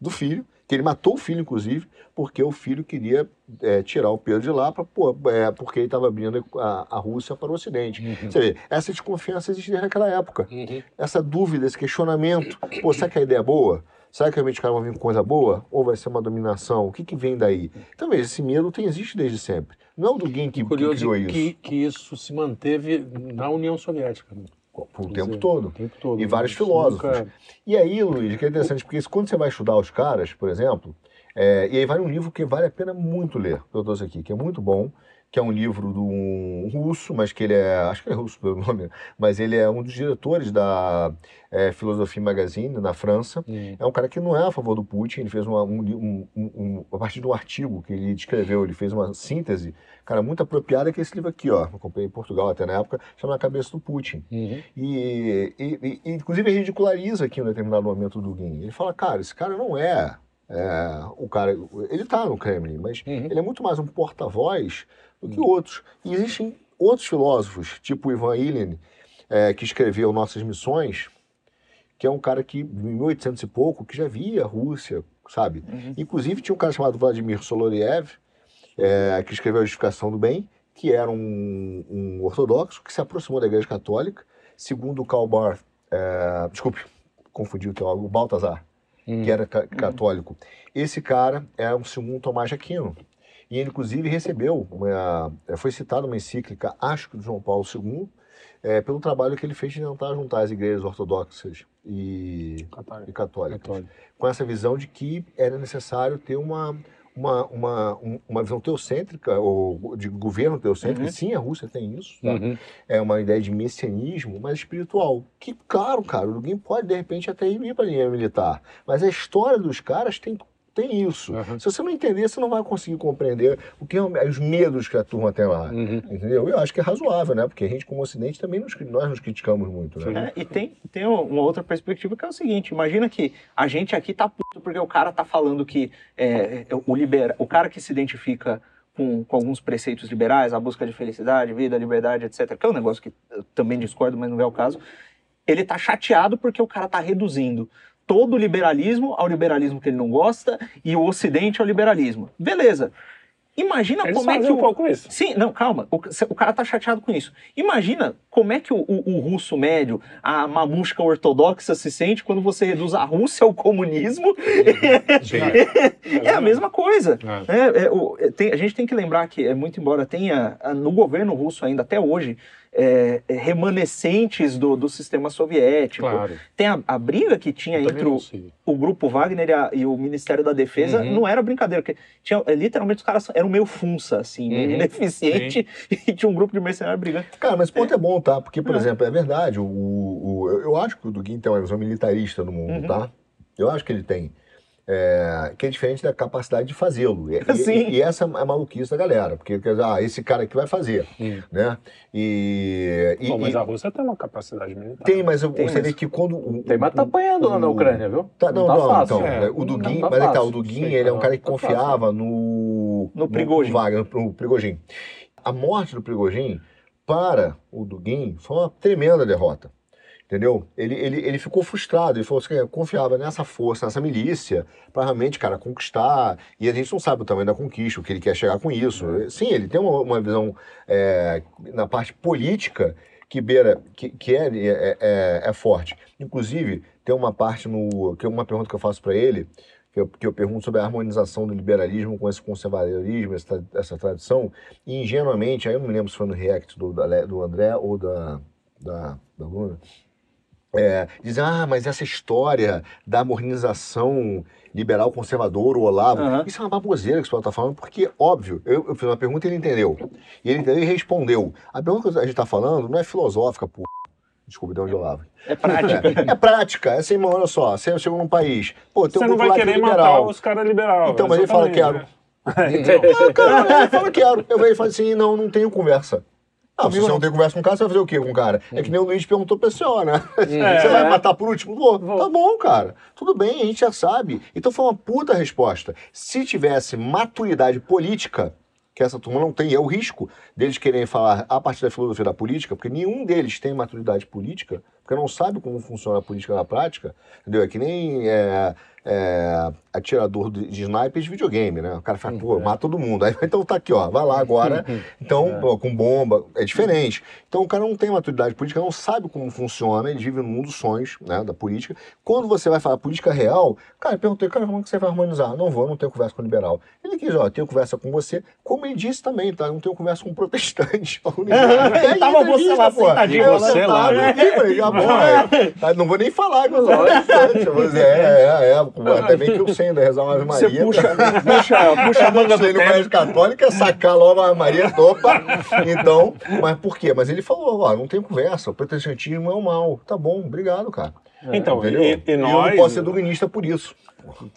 do filho, que ele matou o filho, inclusive, porque o filho queria é, tirar o Pedro de lá, pra, pô, é, porque ele estava abrindo a, a Rússia para o Ocidente. Você vê, essa desconfiança existe desde aquela época. Essa dúvida, esse questionamento. Pô, será que a ideia é boa? Será que realmente os caras vão vir com coisa boa? Ou vai ser uma dominação? O que, que vem daí? Então, veja, esse medo tem, existe desde sempre. Não é o Dugin que, que Curioso criou isso. que, que isso se manteve na União Soviética. né? Por o tempo dizer, todo. o tempo todo. E vários Isso filósofos. nunca- E aí, Luiz, que é interessante, porque isso, quando você vai estudar os caras, por exemplo, é, e aí vai um livro que vale a pena muito ler, que eu trouxe aqui, que é muito bom, que é um livro de um russo, mas que ele é, acho que é russo pelo nome, mas ele é um dos diretores da é, Philosophie Magazine, na França. Hum. É um cara que não é a favor do Putin, ele fez uma, um, um, um, a partir de um artigo que ele escreveu, ele fez uma síntese, cara, muito apropriada, que é esse livro aqui, ó, eu comprei em Portugal até na época, chama A Cabeça do Putin. Uhum. E, e- e, inclusive, ele ridiculariza aqui em um determinado momento do Guin. Ele fala, cara, esse cara não é, é, o cara. Ele tá no Kremlin, mas Uhum. ele é muito mais um porta-voz do que outros. E existem outros filósofos, tipo o Ivan Ilyin, é, que escreveu Nossas Missões, que é um cara que, em 1800 e pouco, que já via a Rússia, sabe? Inclusive, tinha um cara chamado Vladimir Soloriev, é, que escreveu A Justificação do Bem, que era um, um ortodoxo que se aproximou da Igreja Católica, segundo o Karl Barth, é, desculpe, confundi o teólogo, o Baltazar, que era ca- católico. Esse cara é um segundo Tomás de Aquino. E ele, inclusive, recebeu, uma, é, foi citado uma encíclica, acho que do João Paulo II, é, pelo trabalho que ele fez de tentar juntar as igrejas ortodoxas e, e católicas com essa visão de que era necessário ter uma, uma, uma, um- uma visão teocêntrica, ou de governo teocêntrico, Uhum. sim, a Rússia tem isso, tá? Uhum. é uma ideia de messianismo, mas espiritual. Que, claro, cara, alguém pode, de repente, até ir para a linha militar. Mas a história dos caras tem, tem isso. Uhum. Se você não entender, você não vai conseguir compreender o que é os medos que a turma tem lá. Uhum. Entendeu? Eu acho que é razoável, né? Porque a gente, como Ocidente, também nos, nós nos criticamos muito, né? É, e tem, tem uma outra perspectiva que é o seguinte: imagina que a gente aqui tá puto porque o cara tá falando que é, é, o, libera, o cara que se identifica com, com alguns preceitos liberais, a busca de felicidade, vida, liberdade, etc., que é um negócio que eu também discordo, mas não é o caso, ele tá chateado porque o cara tá reduzindo todo o liberalismo ao liberalismo que ele não gosta e o ocidente ao liberalismo. Beleza. Imagina Eles como é que um o, pouco isso. Sim, não, calma. O, o cara tá chateado com isso. Imagina como é que o, o- o russo médio, a mamusca ortodoxa se sente quando você reduz a Rússia ao comunismo. É a mesma coisa. É. É, é, o- é, tem- a gente tem que lembrar que, é, muito embora tenha ah, no governo russo ainda até hoje é, é, remanescentes do, do sistema soviético, Claro. tem a, a briga que tinha Eu entre o, o grupo Wagner e, a- e o Ministério da Defesa Uhum. não era brincadeira, porque tinha, é, literalmente os caras eram meio funça, assim, meio Uhum. ineficiente, e tinha um grupo de mercenários brigando. Cara, mas esse ponto é, bom, tá? Porque, por É. exemplo, é verdade, o, o- eu- eu acho que o Dugin tem uma visão militarista no mundo, Uhum. tá? Eu acho que ele tem. É, que é diferente da capacidade de fazê-lo. E, e- e essa é a maluquice da galera, porque quer dizer, ah, esse cara aqui vai fazer, Hum. né? E, e- Bom, mas a Rússia tem uma capacidade militar. tem, mas eu- Tem você vê que quando o- Tem, mas tá apanhando lá na Ucrânia, viu? Tá, não, tá não, fácil. então, é. o Dugin, Não tá mas é tá, fácil. o Dugin, ele é um não, cara que tá fácil. confiava no No Prigozhin. no Wagner, no Prigogine. A morte do Prigogine para o Dugin foi uma tremenda derrota. Entendeu? Ele, ele, ele ficou frustrado, ele falou assim, eu confiava nessa força, nessa milícia, para realmente, cara, conquistar. E a gente não sabe o tamanho da conquista, o que ele quer chegar com isso. Sim, ele tem uma, uma visão é, na parte política que beira, que, que é, é, é, é forte. Inclusive, tem uma parte no. que é uma pergunta que eu faço para ele, que eu, que eu pergunto sobre a harmonização do liberalismo com esse conservadorismo, essa, essa tradição, e ingenuamente, aí eu não me lembro se foi no React do, do André ou da, da, da Luna, é, dizem, ah, mas essa história da modernização liberal conservador, o Olavo, Aham. isso é uma baboseira que o pessoal está falando, porque, óbvio, eu, eu fiz uma pergunta e ele entendeu. E ele entendeu e respondeu. A pergunta que a gente está falando não é filosófica, pô. Desculpa, de onde eu lavo. É prática. É prática, é assim, mano, olha só, você chegou num país, pô, tem Você um não grupo lá vai é querer matar liberal. os caras liberal. Então, mas ele fala, quero. né? então, Ah, cara, ele fala, quero. Eu vejo e falo assim, não, não tenho conversa. Ah, se você não tem conversa com o cara, você vai fazer o quê com o cara? É que nem o Luiz perguntou pra senhora, né? Você vai matar por último? Vou. Tá bom, cara. Tudo bem, a gente já sabe. Então foi uma puta resposta. Se tivesse maturidade política, que essa turma não tem, é o risco deles quererem falar a partir da filosofia da política, porque nenhum deles tem maturidade política, porque não sabe como funciona a política na prática, entendeu? É que nem é, é, atirador de, sniper de videogame, né? O cara fala, pô, mata todo mundo. Aí então tá aqui, ó, vai lá agora. Então, pô, com bomba, é diferente. Então o cara não tem maturidade política, não sabe como funciona, ele vive no mundo dos sonhos, né, da política. Quando você vai falar política real, cara, eu perguntei, cara, como é que você vai harmonizar? Não vou, não tenho conversa com o liberal. Ele quis, ó, tenho conversa com você, como ele disse também, tá? Eu não tenho conversa com um protestante. Ele tava você lá sentadinho, Eu você lá, aqui, falei, já bom, é. Ah, Não vou nem falar mas É, é, é. Até bem que eu sei ainda rezar uma Ave Maria. Você puxa, puxa, puxa a manga do Sei no colégio católico, é sacar logo a Ave Maria, opa. Então, mas por quê? Mas ele falou, ó, não tem conversa, o protestantismo é o mal. Tá bom, obrigado, cara. Então, Entendeu? e, e eu nós... não posso ser duginista por isso.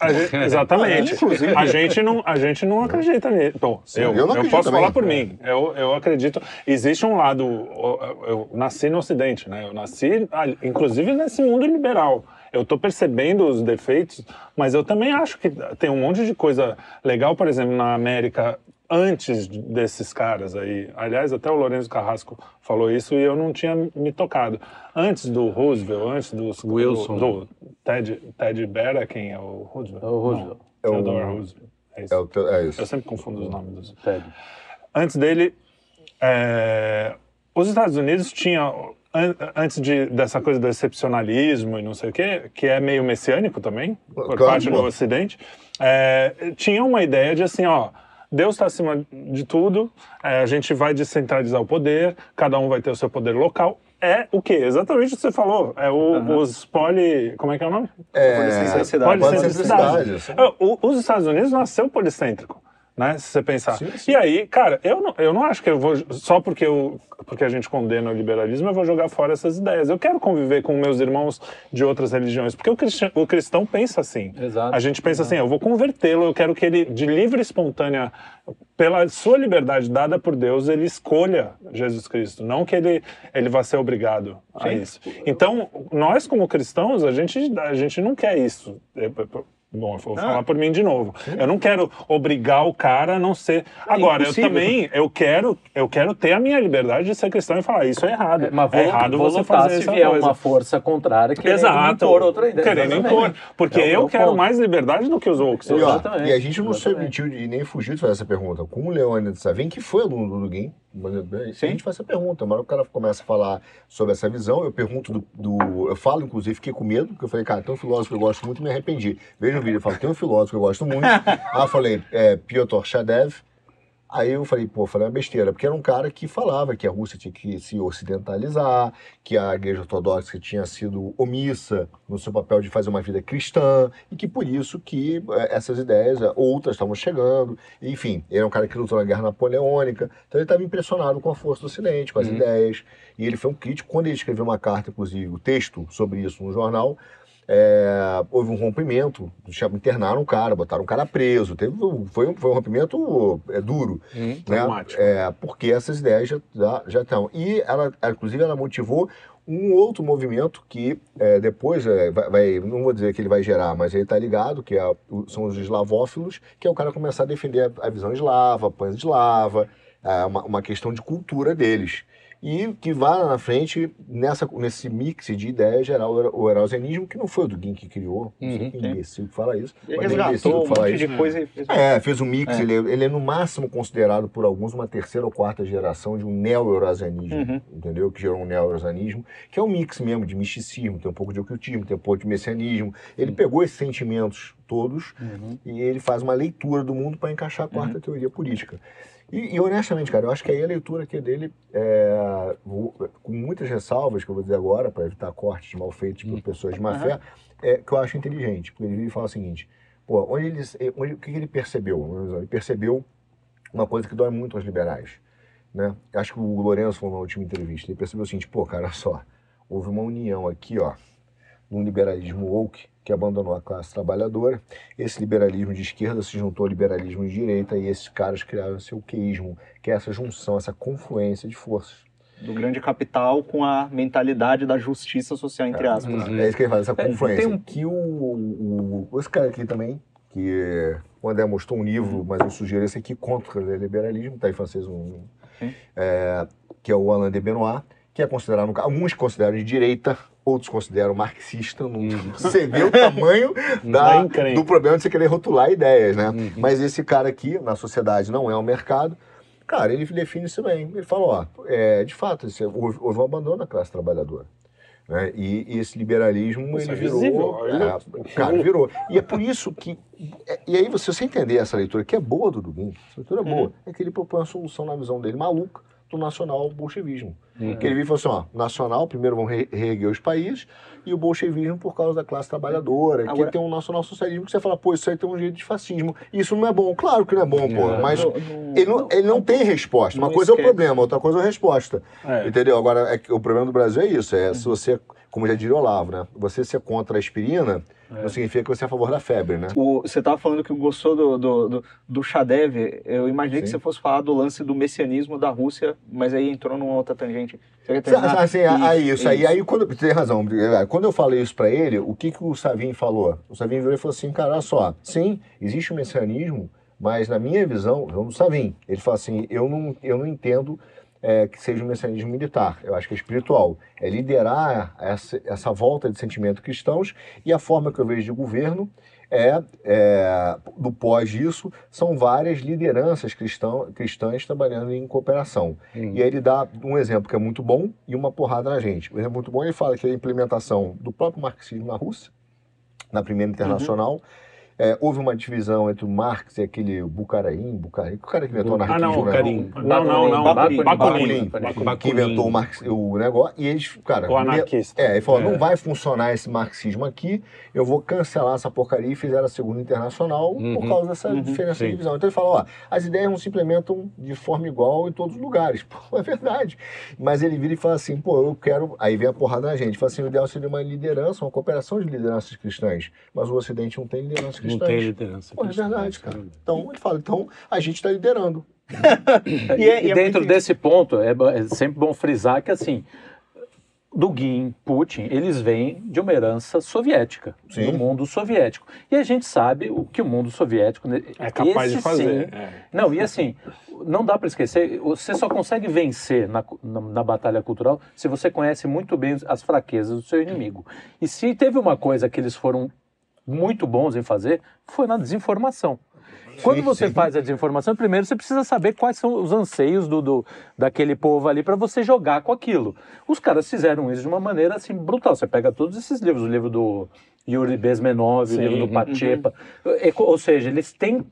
A gente- exatamente. Inclusive. A gente não, a gente não acredita nisso. Bom, Sim, eu, eu não eu posso também. falar por mim. Eu, eu acredito. Existe um lado. Eu, eu nasci no Ocidente, né? Eu nasci, ah, inclusive, nesse mundo liberal. Eu estou percebendo os defeitos, mas eu também acho que tem um monte de coisa legal, por exemplo, na América antes desses caras aí. Aliás, até o Lourenço Carrasco falou isso e eu não tinha me tocado. Antes do Roosevelt, antes dos, Wilson. do, do Ted, Ted Bera, quem é o Roosevelt? É o Roosevelt. Não, É o- Theodore Roosevelt. É isso. É, o é isso. Eu sempre confundo os nomes dos. Ted. Antes dele, é, os Estados Unidos tinham, an- antes de, dessa coisa do excepcionalismo e não sei o quê, que é meio messiânico também, por Claro, parte do. Ocidente, é, tinha uma ideia de assim, ó, Deus está acima de tudo, é, a gente vai descentralizar o poder, cada um vai ter o seu poder local. é o quê? Exatamente o que você falou. É o, Aham. os poli... Como é que é o nome? Policentricidade. Policentricidade. Policentricidade. É, Os Estados Unidos nasceu policêntrico. Né, se você pensar. Sim, sim. E aí, cara, eu não, eu não acho que eu vou. Só porque, eu, porque a gente condena o liberalismo, eu vou jogar fora essas ideias. Eu quero conviver com meus irmãos de outras religiões. Porque o cristão, o cristão pensa assim. Exato. A gente pensa assim, eu vou convertê-lo, eu quero que ele, de livre e espontânea, pela sua liberdade dada por Deus, ele escolha Jesus Cristo, não que ele, ele vá ser obrigado a Sim. isso. Então, nós como cristãos, a gente, a gente não quer isso. Eu- eu- Bom, eu vou Ah. falar por mim de novo. Eu não quero obrigar o cara a não ser. Agora, eu impossível. também eu quero, eu quero ter a minha liberdade de ser cristão e falar isso é errado. É, mas é vou, errado vou você lutar fazer se essa vier coisa. uma força contrária querendo Exato. impor outra ideia. Querendo impor. Porque É é eu quero ponto. mais liberdade do que os outros. E, Exatamente. e a gente não se omitiu de nem fugiu de fazer essa pergunta. Com o Leônidas Savim, que foi aluno do Duguin, mas, Sim. a gente faz essa pergunta. Mas o cara começa a falar sobre essa visão, eu pergunto do, do- Eu falo, inclusive, fiquei com medo, porque eu falei, cara, tem um filósofo que eu gosto muito e me arrependi. Veja o vídeo, eu falo, tem um filósofo que eu gosto muito. Aí eu falei, é, Piotr Shadev. Aí eu falei, pô, falei uma besteira, porque era um cara que falava que a Rússia tinha que se ocidentalizar, que a igreja ortodoxa tinha sido omissa no seu papel de fazer uma vida cristã, e que por isso que eh, essas ideias, eh, outras estavam chegando, enfim, ele é um cara que lutou na Guerra Napoleônica, então ele estava impressionado com a força do Ocidente, com as ideias, e ele foi um crítico, quando ele escreveu uma carta, inclusive, o texto sobre isso no jornal, é, houve um rompimento, internaram um cara, botaram um cara preso, teve, foi, um- foi um rompimento é, duro, né? traumático. É, porque essas ideias já, já, já estão. E ela, inclusive, ela motivou um outro movimento que é, depois é, vai, vai- não vou dizer que ele vai gerar, mas ele está ligado, que é, são os eslavófilos, que é o cara começar a defender a, a visão eslava, pães eslava, é, uma, uma questão de cultura deles. E que vai lá na frente, nessa, nesse mix de ideias, gerar o, erausianismo, que não foi o Dugin que criou, não sei Uhum. quem imbecil que fala isso, Ele resgatou um monte isso. de coisa e fez É, fez um mix. É. Ele, é- ele é no máximo considerado por alguns uma terceira ou quarta geração de um neo-eurasianismo, Uhum. entendeu? Que gerou um neo-eurasianismo, que é um mix mesmo de misticismo, tem um pouco de ocultismo, tem um pouco de messianismo. Ele pegou esses sentimentos todos Uhum. e ele faz uma leitura do mundo para encaixar a quarta teoria política. E, e, honestamente, cara, eu acho que aí a leitura é dele, é, com muitas ressalvas que eu vou dizer agora, para evitar cortes mal feitos por pessoas de má fé, é, que eu acho inteligente. Porque ele fala o seguinte: pô, onde ele, onde, o que ele percebeu? Ele percebeu uma coisa que dói muito aos liberais. Né? Acho que o Lourenço falou na última entrevista. Ele percebeu o seguinte: pô, cara, só, houve uma união aqui, ó, num liberalismo woke que abandonou a classe trabalhadora. Esse liberalismo de esquerda se juntou ao liberalismo de direita e esses caras criaram esse queísmo, que é essa junção, essa confluência de forças. do grande capital com a mentalidade da justiça social, entre aspas. Uhum. É isso que ele faz, essa É, confluência. tem um- Que o, o- Esse cara aqui também, que o André mostrou um livro, mas eu sugiro esse aqui, contra o liberalismo, tá em francês, um, é, que é o Alain de Benoit, que é considerado, alguns consideram de direita, outros consideram marxista. Não, Você vê o tamanho da, Da encrenca. do problema de você querer rotular ideias, né? Uhum. Mas esse cara aqui, na sociedade, não é o mercado. Cara, ele define isso bem. Ele fala, ó, é, de fato, esse- houve, houve um abandono da classe trabalhadora. Né? E, e esse liberalismo, Isso ele é virou... visível, é, cara, virou. E é por isso que... é- E aí, você, se você entender essa leitura, que é boa do Dugin, essa leitura é boa, é que ele propõe uma solução na visão dele maluca do nacional bolchevismo. Que ele viu e falou assim, ó, nacional, primeiro vão re- reerguer os países, e o bolchevismo por causa da classe trabalhadora, que Agora- tem um nacional socialismo que você fala, pô, isso aí tem um jeito de fascismo. Isso não é bom. Claro que não é bom, pô, É. mas No- no- ele não, ele não tem resposta. Uma não coisa é o esquece. problema, outra coisa é a resposta. É. Entendeu? Agora, é que o problema do Brasil é isso, é se você, como já diria o Olavo, né, você ser contra a aspirina, não significa que você é a favor da febre, né? O- você estava falando que gostou do, do, do, do Shadev. Eu imaginei que Sim. você fosse falar do lance do messianismo da Rússia, mas aí entrou numa outra tangente. Você quer? Assim, aí, isso, aí, aí quando, tem razão, quando eu falei isso pra ele, o que, que o Savin falou? O Savin virou e falou assim, cara, olha só, sim, existe o messianismo, mas na minha visão, vamos Savin, ele fala assim, eu não, eu não entendo é, que seja um messianismo militar, eu acho que é espiritual, é liderar essa, essa volta de sentimentos cristãos e a forma que eu vejo de governo é, é, do pós disso, são várias lideranças cristão, cristãs trabalhando em cooperação. E aí ele dá um exemplo que é muito bom e uma porrada na gente. Um exemplo muito bom, ele fala que é a implementação do próprio marxismo na Rússia, na primeira internacional, é, houve uma divisão entre o Marx e aquele Bucaraim, Bucaraim, o cara que inventou o Ah, anarquismo, não, né? Carim. Não, não, não. Bakunin. Bakunin. Bakunin, que inventou o, Marx, o negócio, e eles, cara... O anarquista. É, ele falou, É. não vai funcionar esse marxismo aqui, eu vou cancelar essa porcaria e fizeram a Segunda Internacional por Uhum. causa dessa Uhum. diferença Sim. de divisão. Então ele falou, ó, as ideias não se implementam de forma igual em todos os lugares. Pô, é verdade. Mas ele vira e fala assim, pô, eu quero... Aí vem a porrada na gente. Fala assim, o ideal seria uma liderança, uma cooperação de lideranças cristãs. Mas o Ocidente não tem lideranças Não cristãs. tem liderança. Pô, é verdade, cara. Então, ele fala, então a gente está liderando. E, é- e é dentro desse ponto, é, é sempre bom frisar que, assim, Dugin, Putin, eles vêm de uma herança soviética, Sim. do mundo soviético. E a gente sabe o que o mundo soviético... né, É capaz de fazer. sim, é. Não, e assim, não dá para esquecer, você só consegue vencer na, na, na batalha cultural se você conhece muito bem as fraquezas do seu inimigo. E se teve uma coisa que eles foram muito bons em fazer, foi na desinformação. Quando você faz a desinformação, primeiro você precisa saber quais são os anseios do, do- daquele povo ali para você jogar com aquilo. Os caras fizeram isso de uma maneira assim brutal. Você pega todos esses livros, o livro do Yuri Bezmenov, o Sim. livro do Pachepa, é, ou seja, eles têm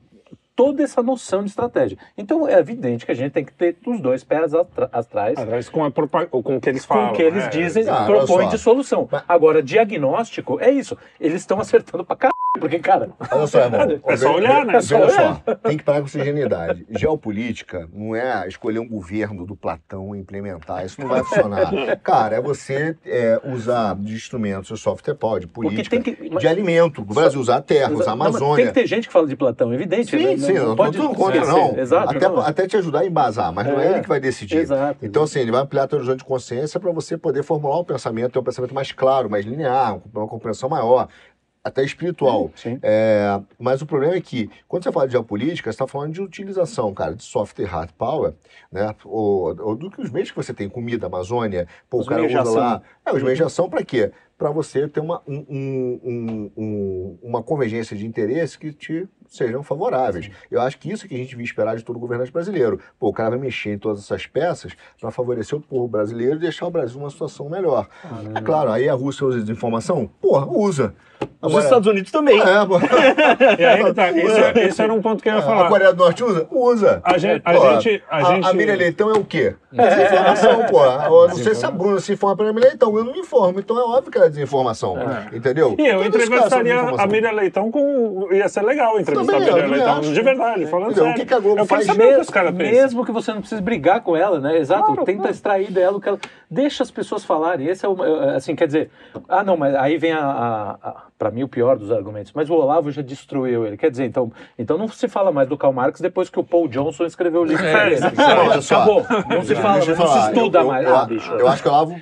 toda essa noção de estratégia. Então é evidente que a gente tem que ter os dois pés atrás Atrás com, a propa- com o que eles falam. com o que eles é. dizem, Ah, olha propõem de solução. Mas- Agora, diagnóstico é isso. Eles estão acertando pra caralho, porque, cara, Olha só, irmão. É só olhar, né? Olha É só só, tem que parar com essa ingenuidade. Geopolítica não é escolher um governo do Platão e implementar. Isso não vai funcionar. Cara, é você é, usar de instrumentos, o software pode, política, tem que- de alimento. O Brasil usar a terra, usar a Não, Amazônia. tem que ter gente que fala de Platão, evidente. Sim, né? Sim, eu não pode estou contra, esquecer. não. Exato. até, não. até te ajudar a embasar, mas não é É, ele que vai decidir. Exato. Então, assim, ele vai ampliar teu horizonte de consciência para você poder formular um pensamento, ter um pensamento mais claro, mais linear, uma compreensão maior, até espiritual. Sim. É, mas o problema é que, quando você fala de geopolítica, você está falando de utilização, cara, de soft e hard power, né? Ou, ou do que os meios que você tem, comida, Amazônia, pô, Os o cara usa ação. lá. É, os meios de ação para quê? Para você ter uma, um- um- um- um- uma convergência de interesses que te sejam favoráveis. Eu acho que isso que a gente devia esperar de todo governante brasileiro. Pô, o cara vai mexer em todas essas peças para favorecer o povo brasileiro e deixar o Brasil numa situação melhor. É claro, aí a Rússia usa desinformação? Porra, usa. Os Estados Unidos também. É, pô. E aí que tá, isso, é- isso era um ponto que eu ia A falar. Coreia do Norte usa? Usa. A gente, a Pô, gente, a, a, gente a Miriam Leitão é o quê? Desinformação, pô. Eu não sei se a Bruna se informa pela Miriam Leitão, eu não me informo, então é óbvio que ela é desinformação. Entendeu? E eu Todos entrevistaria a. Miriam Leitão com. Ia ser legal entrevistar Também, eu Leitão. acho. De verdade, falando Entendeu? O sério. que que a Globo eu quero faz saber o que os caras. Mesmo que você não precise brigar com ela, né? Exato. Claro, Tenta claro. extrair dela o que ela. Deixa as pessoas falarem. Esse é o. é, Assim, quer dizer. Ah, não, mas aí vem a. a, a para mim, o pior dos argumentos. Mas o Olavo já destruiu ele. Quer dizer, então, então não se fala mais do Karl Marx depois que o Paul Johnson escreveu o livro. É, dele. Não, só. Acabou. Não se fala, eu não se estuda eu, mais. Eu, ah, eu, bicho. eu acho que o Olavo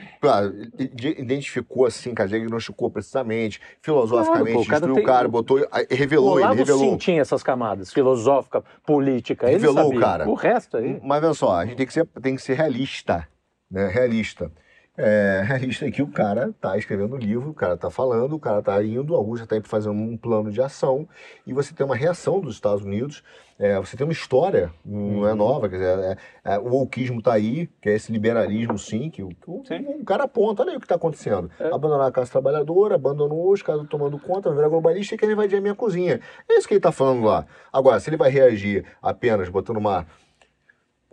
identificou assim, cara, diagnosticou precisamente, filosoficamente, Claro, pô, o cara destruiu tem- o cara, botou, aí o revelou, ele Olavo revelou. sim tinha essas camadas, filosófica, política, ele Revelou o sabia. cara. O resto aí. Mas olha só, a gente tem que ser, tem que ser realista, né? Realista. É, realista é que o cara tá escrevendo um livro, o cara tá falando, o cara tá indo, a Rússia tá fazendo um plano de ação e você tem uma reação dos Estados Unidos, é, você tem uma história, não é nova, quer dizer, é- é, o wokeismo tá aí, que é esse liberalismo sim, que, o- que o, o cara aponta, olha aí o que tá acontecendo. Abandonar a classe trabalhadora, abandonou os caras tomando conta, virar globalista e quer invadir a minha cozinha. É isso que ele tá falando lá. Agora, se ele vai reagir apenas botando uma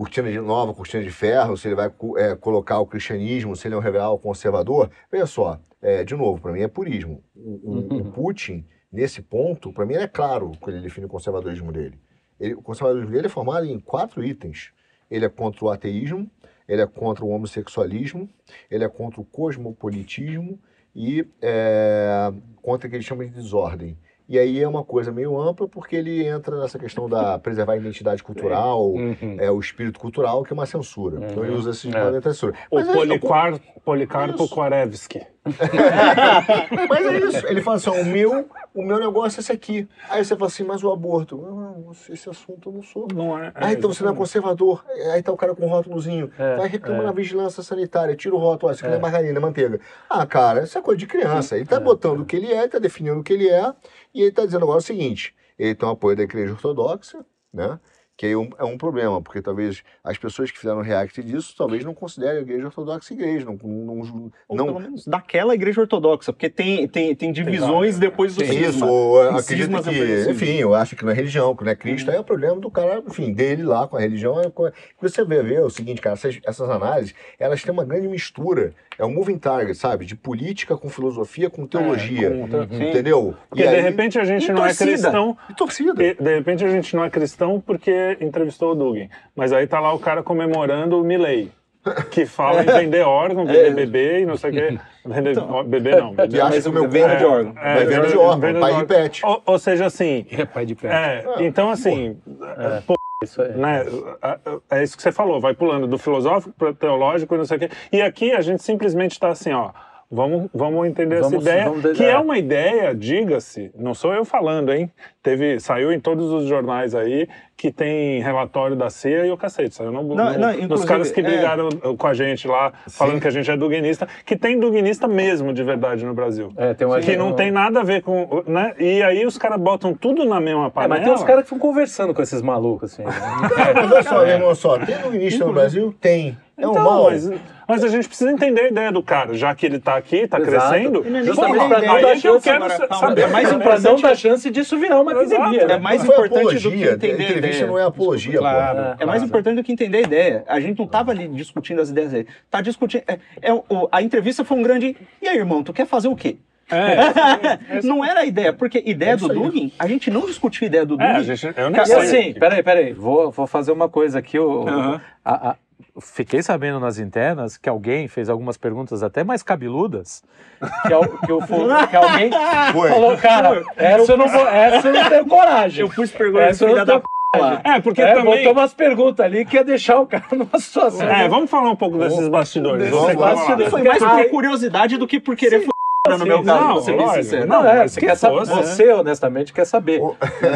cortina de nova, cortina de ferro, se ele vai é, colocar o cristianismo, se ele é um real conservador. Veja só, é, de novo, para mim é purismo. O, o- o Putin, nesse ponto, para mim é claro quando ele define o conservadorismo dele. Ele- o conservadorismo dele é formado em quatro itens. Ele é contra o ateísmo, ele é contra o homossexualismo, ele é contra o cosmopolitismo e é, contra o que ele chama de desordem. E aí é uma coisa meio ampla, porque ele entra nessa questão da preservar a identidade cultural, Uhum. é, o espírito cultural, que é uma censura. Então ele usa esses É. é. censura. O Mas Policar, Policarpo Isso. mas é isso. Ele fala assim: ó, o, meu, o meu negócio é esse aqui. Aí você fala assim, mas o aborto? Não, esse assunto eu não sou. Não é. Ah, então você não é conservador. Aí tá o cara com o rótulozinho. É, Vai reclamar é. na vigilância sanitária, tira o rótulo, ó, isso aqui não é margarina, é manteiga. Ah, cara, isso é coisa de criança. Ele tá botando o que ele é, ele tá definindo o que ele é, e ele tá dizendo agora o seguinte: ele tem o apoio da igreja ortodoxa, né? Que aí é um, é um problema, porque talvez as pessoas que fizeram react disso talvez não considerem a igreja ortodoxa igreja, não, não, Ou não, pelo menos daquela igreja ortodoxa, porque tem, tem, tem divisões depois do Tem isso, cisma. Tem acredito que, enfim, eu acho que não é religião, que não é Cristo, aí é o problema do cara, enfim, dele lá com a religião. É, co- porque você vê, vê o seguinte, cara, essas, essas análises, elas têm uma grande mistura, é um moving target, sabe, de política com filosofia, com teologia, com- Sim. entendeu? Porque E de aí- repente a gente não é cristão. E torcida. E, de repente a gente não é cristão porque entrevistou o Dugin. Mas aí tá lá o cara comemorando o Milley. Que fala em vender órgão, vender bebê e não sei o quê. Vender ó, bebê não. Bebê E acha que o meu venda de órgão. é venda de órgão, pai de pet. Ou, ou seja, assim. É pai de pé. É, então assim, pô, Isso aí. né, é, é isso que você falou, vai pulando do filosófico para teológico e não sei o quê. E aqui a gente simplesmente está assim, ó. Vamos, vamos entender Vamos- essa ideia, vamos que é é. uma ideia, diga-se, não sou eu falando, hein? Teve, saiu em todos os jornais aí que tem relatório da CIA e o cacete. Saiu no, Não, no- nos caras que é. brigaram com a gente lá, falando que a gente é duguinista, que tem duguinista mesmo, de verdade, no Brasil. É, tem uma- que não tem nada a ver com. Né? E aí os caras botam tudo na mesma É, panela. mas tem uns caras que ficam conversando com esses malucos, assim. né? Mas olha só, meu irmão, só, tem luminista no Brasil? Tem. É um Então, mal. mas, mas a gente precisa entender a ideia do cara, já que ele tá aqui, tá Exato. crescendo. E não é Justamente aí não é dar chance, é mais não importante- dar chance disso virar uma Exato. epidemia. É né? mais Não foi importante do que apologia, entender a entrevista ideia. não é apologia, Claro. pô. É, É mais importante do que entender a ideia. A gente não tava ali discutindo as ideias dele. Tá discutindo. É, é o- a entrevista foi um grande. E aí, irmão, tu quer fazer o quê? É, não era a ideia, porque ideia do Dugin, a gente não discutiu a ideia do Dugin. é, a gente, eu nem E sei. assim, peraí, peraí, vou, vou fazer uma coisa aqui. o- Aham. a- a- fiquei sabendo nas internas que alguém fez algumas perguntas até mais cabeludas. Que, al- que, fu- que alguém Foi. falou, cara, essa eu não, vou, essa eu não tenho coragem. Eu pus perguntas Essa eu filha não tenho. É, porque É, também. botou umas perguntas ali que ia deixar o cara numa situação. É, vamos falar um pouco desses bastidores. Vamos Você falar. Foi mais por curiosidade do que por querer f... no meu caso, Não, lógico. sincero. Não, Não, é, você que quer saber, fosse, né? você honestamente quer saber.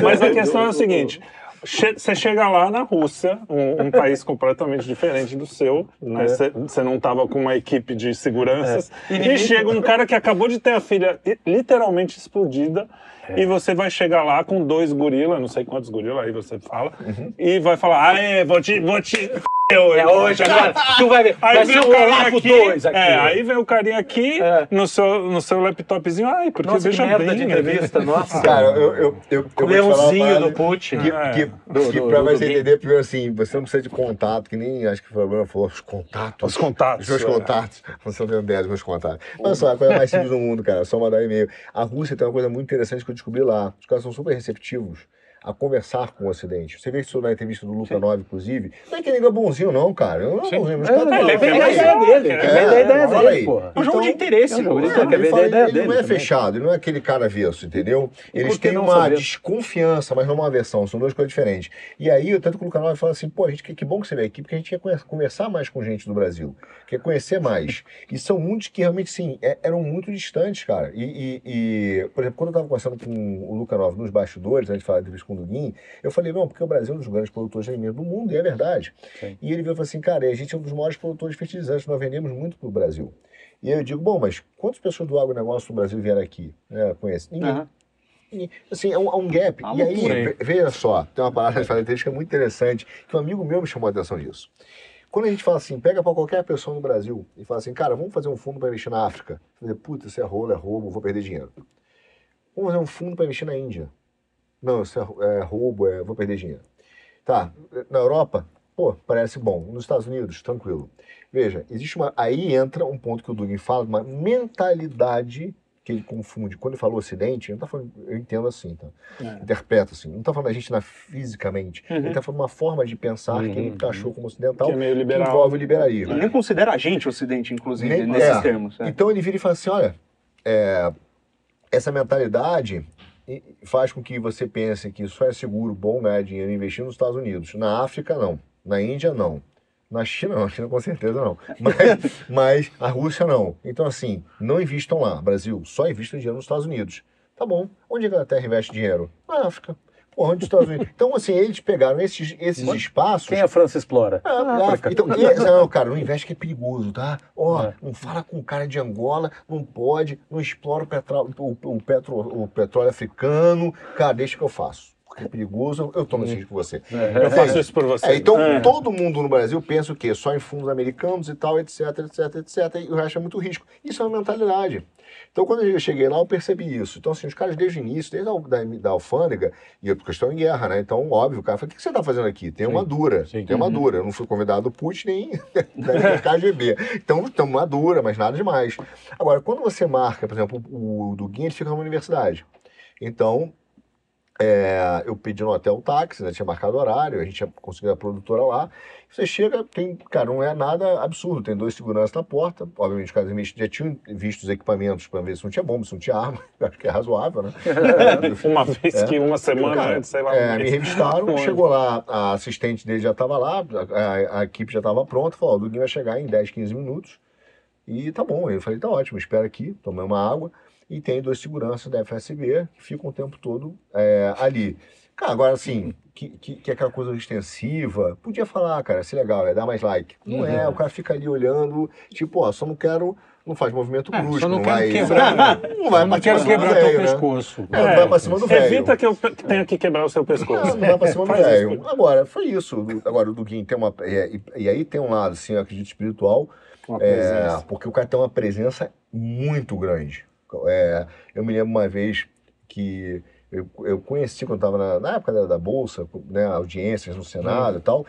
Mas a questão é o seguinte: você chega lá na Rússia, um, um país completamente diferente do seu, né? Você você não estava com uma equipe de seguranças, e chega um cara que acabou de ter a filha literalmente explodida. E você vai chegar lá com dois gorilas, não sei quantos gorilas aí você fala, e vai falar: Ah, é, vou te. Vou te É hoje, agora, tu vai ver. Aí Vai vem o carinha aqui, 2 aqui. é, aí vem o carinha aqui É. no, seu, no seu laptopzinho, ai, porque Nossa, que veja merda bem, de né? entrevista, nossa. Cara, eu, eu, eu, eu Leãozinho do Putin. Que, É. que, Do- que do- pra do- você entender, primeiro assim, você não precisa de contato, que nem acho que o Bruno falou, os contatos. Os contatos, Os meus é. contatos. Você não tem ideia dos meus contatos. Olha só, a coisa mais simples do mundo, cara, é só mandar e-mail. A Rússia tem uma coisa muito interessante que eu descobri lá. Os caras são super receptivos a conversar com o Ocidente. Você vê isso na entrevista do Luca 9, inclusive. Não é que ele é bonzinho, não, cara. Eu não é bonzinho, mas os caras É, ele quer é a legal, ideia dele, é, vender a ideia fala dele, aí. porra. É um jogo de Então, interesse, é de pô. interesse. quer ele, fala- a dele não é fechado, ele não é aquele cara avesso, entendeu? Eles que têm uma desconfiança, mas não uma aversão, são duas coisas diferentes. E aí, eu tento colocar e falo assim, pô, gente, que, que bom que você veio aqui, porque a gente quer conversar mais com gente do Brasil, quer conhecer mais. E são muitos que realmente, sim, é- eram muito distantes, cara. E, por exemplo, quando eu estava conversando com o Luca Nova nos bastidores, antes de falar da entrevista com o Duguin, eu falei, não, porque o Brasil é um dos grandes produtores de alimentos do mundo, e é verdade. Sim. E ele veio e falou assim, cara, a gente é um dos maiores produtores de fertilizantes, nós vendemos muito para o Brasil. E aí eu digo, bom, mas quantas pessoas do agronegócio do Brasil vieram aqui? É, conhece? Ninguém. Ninguém. Assim, é um, é um gap. Uma e aí, veja só, tem uma palavra de é muito interessante, que um amigo meu me chamou a atenção disso. Quando a gente fala assim, pega para qualquer pessoa no Brasil e fala assim, cara, vamos fazer um fundo para investir na África. Falei, puta, isso é rolo, é roubo, vou perder dinheiro. Vamos fazer um fundo para investir na Índia. Não, isso é, é roubo, é, vou perder dinheiro. Tá, na Europa, pô, parece bom. Nos Estados Unidos, tranquilo. Veja, existe uma. Aí entra um ponto que o Dugin fala, uma mentalidade que ele confunde. Quando ele falou Ocidente, ele tá falando, eu entendo assim, tá? É. Interpreto assim. Não tá falando a gente na fisicamente. Uhum. Ele tá falando uma forma de pensar que ele Uhum. taxou como ocidental, Que é meio que liberal. envolve o liberalismo. Nem considera a gente ocidente, inclusive, Nem- nesses é. termos. é. Então ele vira e fala assim: olha, é, essa mentalidade faz com que você pense que só é seguro, bom ganhar dinheiro investindo nos Estados Unidos. Na África, não. Na Índia, não. Na China, não. Na China, com certeza, não. Mas, mas a Rússia, não. Então, assim, não invistam lá. Brasil, só invistam dinheiro nos Estados Unidos. Tá bom. Onde a Inglaterra investe dinheiro? Na África. Porra, onde os Estados Unidos? Então, assim, eles pegaram esses, esses espaços... Quem a França explora? Ah, Na África. Então, não, cara, não investe que é perigoso, tá? Ó, É. não fala com o cara de Angola, não pode, não explora o, petró- o, o petro- o petróleo africano. Cara, deixa que eu faço. É perigoso, eu tomo esse risco com você. Eu faço isso por você. É, então, todo mundo no Brasil pensa o quê? Só em fundos americanos e tal, etc, etc, etc, e o resto é muito risco. Isso é uma mentalidade. Então, quando eu cheguei lá, eu percebi isso. Então, assim, os caras desde o início, desde a da, da alfândega, e porque estão em guerra, né? Então, óbvio, o cara falou, o que você está fazendo aqui? Tem uma dura, Sim. tem uma dura. Eu não fui convidado do Putin nem da KGB. Então, tem uma dura, mas nada demais. Agora, quando você marca, por exemplo, o, o Duguinho, ele fica numa universidade. Então, é, eu pedi no hotel um táxi, né, tinha marcado horário, a gente tinha conseguido a produtora lá. Você chega, tem, cara, não é nada absurdo, tem dois seguranças na porta. Obviamente, os caras já tinham visto os equipamentos para ver se não tinha bomba, se não tinha arma. Acho que é razoável, né? Uma vez que uma semana Cara, antes, sei lá. é, um me revistaram, chegou lá, a assistente dele já estava lá, a, a- equipe já estava pronta, falou, o Duguinho vai chegar em 10, 15 minutos. E tá bom, eu falei, tá ótimo, espera aqui, tomei uma água. E tem dois seguranças da FSB que ficam o tempo todo é, ali. Cara, agora assim, que, que, que é aquela coisa extensiva, podia falar, cara, se legal, é dar mais like. Não é, o cara fica ali olhando, tipo, ó, só não quero, não faz movimento É, brusco, só não não vai... quebrar, não vai não quero quebrar teu velho, né? pescoço. É, não vai pra cima do velho. Evita que eu tenha que quebrar o seu pescoço. Não, não vai pra cima do velho. Agora, foi isso. Agora, o Duguinho tem uma. é, e, e aí tem um lado, assim, eu acredito, espiritual, é, porque o cara tem uma presença muito grande. É, eu me lembro uma vez que eu, eu conheci quando estava na, na época da, da Bolsa, né, audiências no Senado e tal.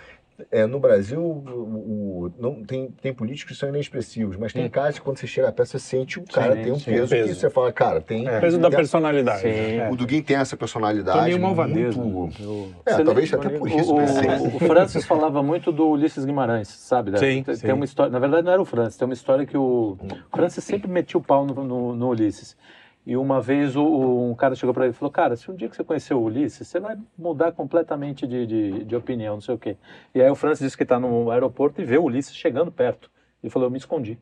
É, no Brasil, o, o- não, tem, tem políticos que são inexpressivos, mas tem caras que quando você chega perto, você sente o cara tem um sim, peso, peso. que você fala, cara, tem. O peso da tem- personalidade. Sim. O Duguinho tem essa personalidade. Toninho Malvadeza. muito- Eu- É, Você talvez até por isso. O, sim. o, o Francis falava muito do Ulisses Guimarães, sabe? Sim, tem, sim. tem uma história. Na verdade, não era o Francis. Tem uma história que o, o Francis sempre metia o pau no, no- no Ulisses. E uma vez o- um cara chegou para ele e falou: Cara, se um dia que você conhecer o Ulisses, você vai mudar completamente de, de, de opinião, não sei o quê. E aí o Francis disse que está no aeroporto e vê o Ulisses chegando perto. Ele falou: Eu me escondi.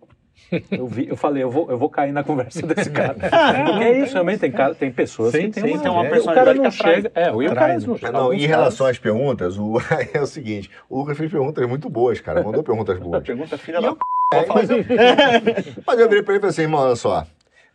Eu, vi, eu falei, eu vou, eu vou cair na conversa desse cara. Porque é isso, realmente, tem, cara, tem pessoas Sim, que tem sim, uma, tem uma o cara personalidade não que atrai. chega. É, o cara né? não Mas não, alguns em relação às perguntas, o, é o seguinte: o Lucas fez perguntas muito boas, cara. Mandou perguntas boas. Pergunta filha da eu- É, mas, eu, mas eu virei pra ele e falei assim, irmão, olha só.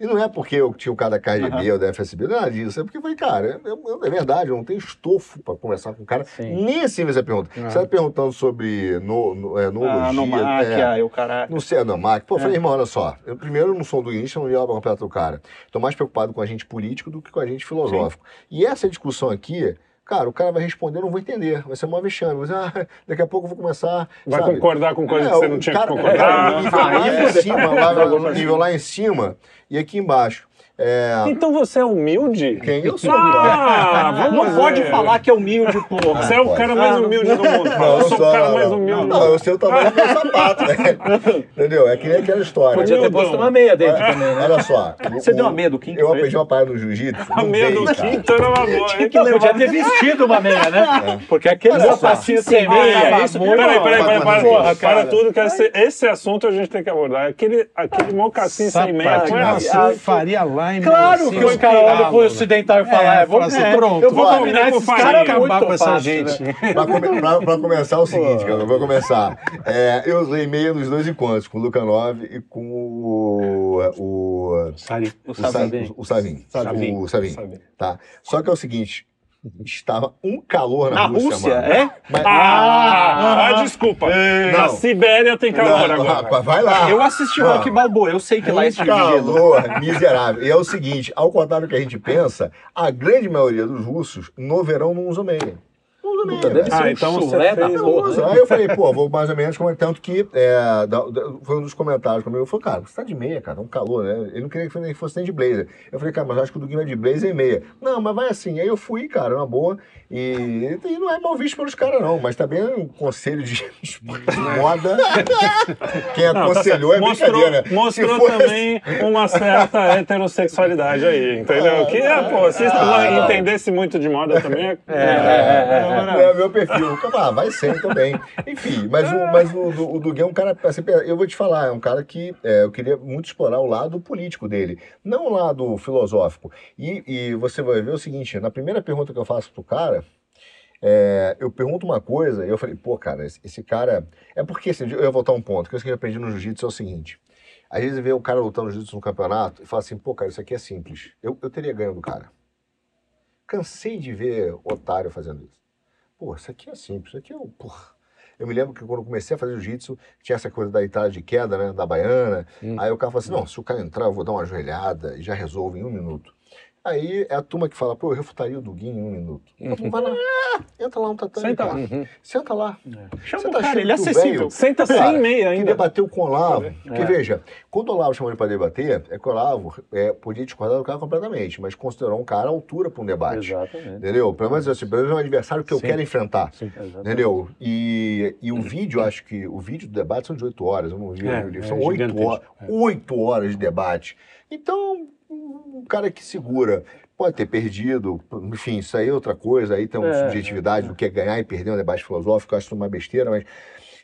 E não é porque eu tinha o cara da KGB ou da FSB, não é nada disso. É porque eu falei, cara, eu- eu- é verdade, eu não tenho estofo pra conversar com o cara. Sim. Nem assim fazer pergunta. Você tá perguntando sobre no, no, é, Ah, noologia. no Mac, é, o cara. Não sei, não, Mac. Pô, eu falei, irmão, olha só. Eu, primeiro, não sou do início, eu não ia completo do cara. Tô mais preocupado com a gente político do que com a gente filosófico. E essa discussão aqui, cara, o cara vai responder, eu não vou entender. Vai ser uma vexame. Vai dizer, ah, daqui a pouco eu vou começar. Vai sabe? concordar com coisa É, que você não tinha cara- que concordar. é, nível lá em cima, lá, nível lá em cima e aqui embaixo. É, Então você é humilde? quem eu sou? Ah, vamos Não pode falar que é humilde, porra. Você é o pode. cara mais humilde do mundo. eu sou o cara mais humilde Não, não, eu sei o tamanho do meu sapato, né? Entendeu? É que nem aquela história. Podia ter posto uma meia dentro também, né? Olha só. Você o- deu uma meia do Quinto Eu aprendi uma parada no jiu-jitsu. A não meia do quinto era uma boa? Não, podia ter vestido uma meia, né? Porque aquele sapatinho sem Ah, meia, é isso. Peraí, peraí, peraí, para, tudo, que esse, assunto a gente tem que abordar. Aquele, aquele mocassim sem meia. Sapatinho Foi Claro assim, que os caras olham pro ocidental e falam, É, é, vou, assim, é, pronto, eu vou vai. dominar esses caras acabar com essa gente. né? Pra, come- pra- pra começar é o seguinte, cara, eu vou começar. É, eu usei meia nos dois encontros, com o Luca 9 e com o. o. O o Sa- Savin. o Savin. Savin. O Savin. Savin. Tá. Só que é o seguinte: estava um calor na, Na Rússia, mano. é? Mas- Ah, ah, desculpa. Na. Sibéria tem calor Não, agora. rapaz, vai lá. Eu assisti Não. Rock Balboa, eu sei que lá é Um esse de gelo. calor miserável. E é o seguinte, ao contrário do que a gente pensa, a grande maioria dos russos no verão não usam meia. Meia. Puta, velho. deve ser Ah, um então você chulé da fez porra. Usa. Aí eu falei, pô, vou mais ou menos como tanto que é, da- da- foi um dos comentários comigo. Eu falei, cara, você tá de meia, cara, tá um calor, né? Ele não queria que fosse- nem de blazer. Eu falei, cara, mas acho que o Duguinho vai de blazer e meia. Não, mas vai assim. Aí eu fui, cara, na boa. E, e não é mal visto pelos caras, não, mas também um conselho de, de moda. Quem Não, tá aconselhou certo. é brincadeira. Mostrou, mostrou Se fosse- também uma certa heterossexualidade aí, entendeu? Que, é, pô, se Ah. entendesse muito de moda também, é, Não é o meu perfil. Ah, vai ser também. Enfim, mas, o, mas o, o, o é um cara, assim, eu vou te falar, é um cara que é, eu queria muito explorar o lado político dele, não o lado filosófico. E, e você vai ver o seguinte, na primeira pergunta que eu faço pro cara, é, eu pergunto uma coisa e eu falei, pô, cara, esse, esse cara... É porque, assim, eu ia voltar um ponto, que eu aprendi no jiu-jitsu é o seguinte, às vezes vê o cara lutando jiu-jitsu no campeonato e fala assim, pô, cara, isso aqui é simples. Eu, eu teria ganho do cara. cansei de ver otário fazendo isso. Pô, isso aqui é simples, isso aqui é o. Porra. Eu me lembro que quando comecei a fazer jiu-jitsu, tinha essa coisa da entrada de queda, né? Da baiana. Aí o cara fala assim: não, se o cara entrar, eu vou dar uma joelhada e já resolve em um minuto. Aí é a turma que fala, pô, eu refutaria o Duguinho em um minuto. Então, vai lá, ah, entra lá no tatame, Senta cara. lá. Senta lá. Chama Você o tá cara, achando ele é que o acessível. velho- Senta Cara, sem meia que ainda. debateu com o Olavo. É. Porque, veja, quando o Olavo chamou ele para debater, é que o Olavo é, podia discordar do cara completamente, mas considerou um cara à altura para um debate. Exatamente. Entendeu? Pelo menos assim, pelo menos é um adversário que eu Sim. quero enfrentar. Exatamente. Entendeu? E, e o vídeo, acho que o vídeo do debate são de oito horas, eu não vi É, o livro. é São oito horas, é. oito horas de debate. Então, um cara que segura pode ter perdido, enfim, isso aí é outra coisa, aí tem uma É, subjetividade do que é ganhar e perder um debate filosófico, eu acho uma besteira, mas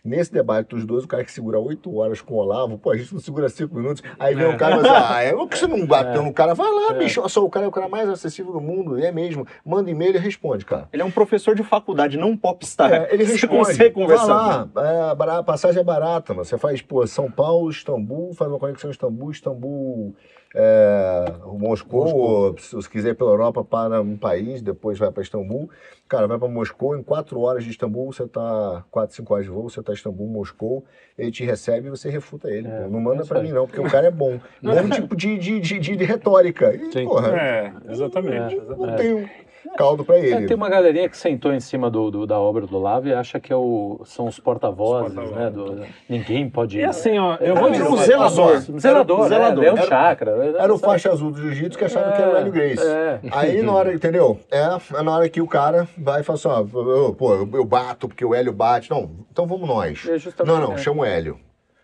nesse debate dos dois, o cara que segura oito horas com o Olavo, pô, a gente não segura cinco minutos, aí vem É. o cara e fala ah, é o que você não bateu no cara? Vai lá, bicho, eu sou o cara, é o cara mais acessível do mundo, é mesmo, manda e-mail e responde, cara. Ele é um professor de faculdade, não um popstar. É, ele Você responde. consegue conversar. Vai lá, é, a passagem é barata, mano. Você faz, pô, São Paulo, Istambul, faz uma conexão Istambul, Istambul, é, Moscou, ou se quiser ir pela Europa, para um país, depois vai para Istambul. Cara, vai para Moscou, em quatro horas de Istambul, você tá, quatro, cinco horas de voo, você tá em Istambul, Moscou, ele te recebe e você refuta ele. É. Não manda isso para mim, não, porque o cara é bom. Bom tipo de, de, de, de- de retórica. E, Sim. porra, É, exatamente. não É. tem um caldo para É, ele. tem uma galerinha que sentou em cima do, do- da obra do Olavo e acha que é o, são os porta-vozes, Os né? do- ninguém pode E assim, ó, eu É, vou é, dizer o zelador. coisa. Zelador, Zelador. É, é um Era- chakra. Era o faixa azul do jiu-jitsu que achava que era o Hélio Grace. É. Aí na hora, entendeu? É, é na hora que o cara vai e fala assim, ó, eu- pô, eu, eu bato porque o Hélio bate. Não, então vamos nós. É não, não, é. chama o Hélio.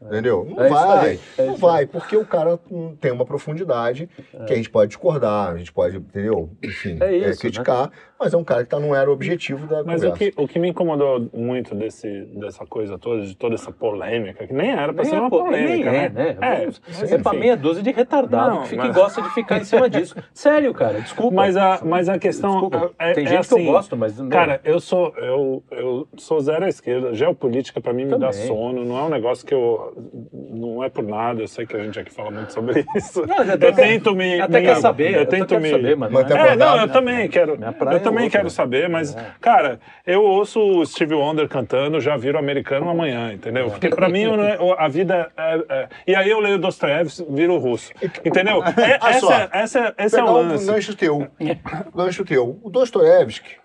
Entendeu? Não É vai, aí, é não vai, porque o cara tem uma profundidade que a gente pode discordar, a gente pode, entendeu? Enfim, É isso, criticar, mas é um cara que tá, não era o objetivo da Mas o conversa. que, o que me incomodou muito desse, dessa coisa toda, de toda essa polêmica, que nem era pra Nem ser é, uma polêmica, nem é, né? né? É, É pra meia dúzia de retardado Não, que, fica, mas- gosta de ficar em cima disso. Sério, cara, desculpa. Mas a, mas a questão Desculpa. é, Tem é gente assim, que eu gosto, mas não. Cara, eu sou, eu, eu sou zero à esquerda. Geopolítica, pra mim, me dá Também. sono. Não é um negócio que eu. Não é por nada. Eu sei que a gente aqui fala muito sobre isso. Não, até eu tento me. até me- quer saber, Eu até tento quero me. saber, mas Mas não até é- É, não, eu né? também quero. Eu também é outra. quero saber, mas, É. cara, eu ouço o Steve Wonder cantando, já viro americano amanhã, entendeu? Porque pra mim eu não é- a vida é, é- E aí eu leio Dostoiévski, viro russo. Entendeu? É, Olha só, essa, essa, esse é o um lance. gancho teu. gancho teu. O Dostoiévski,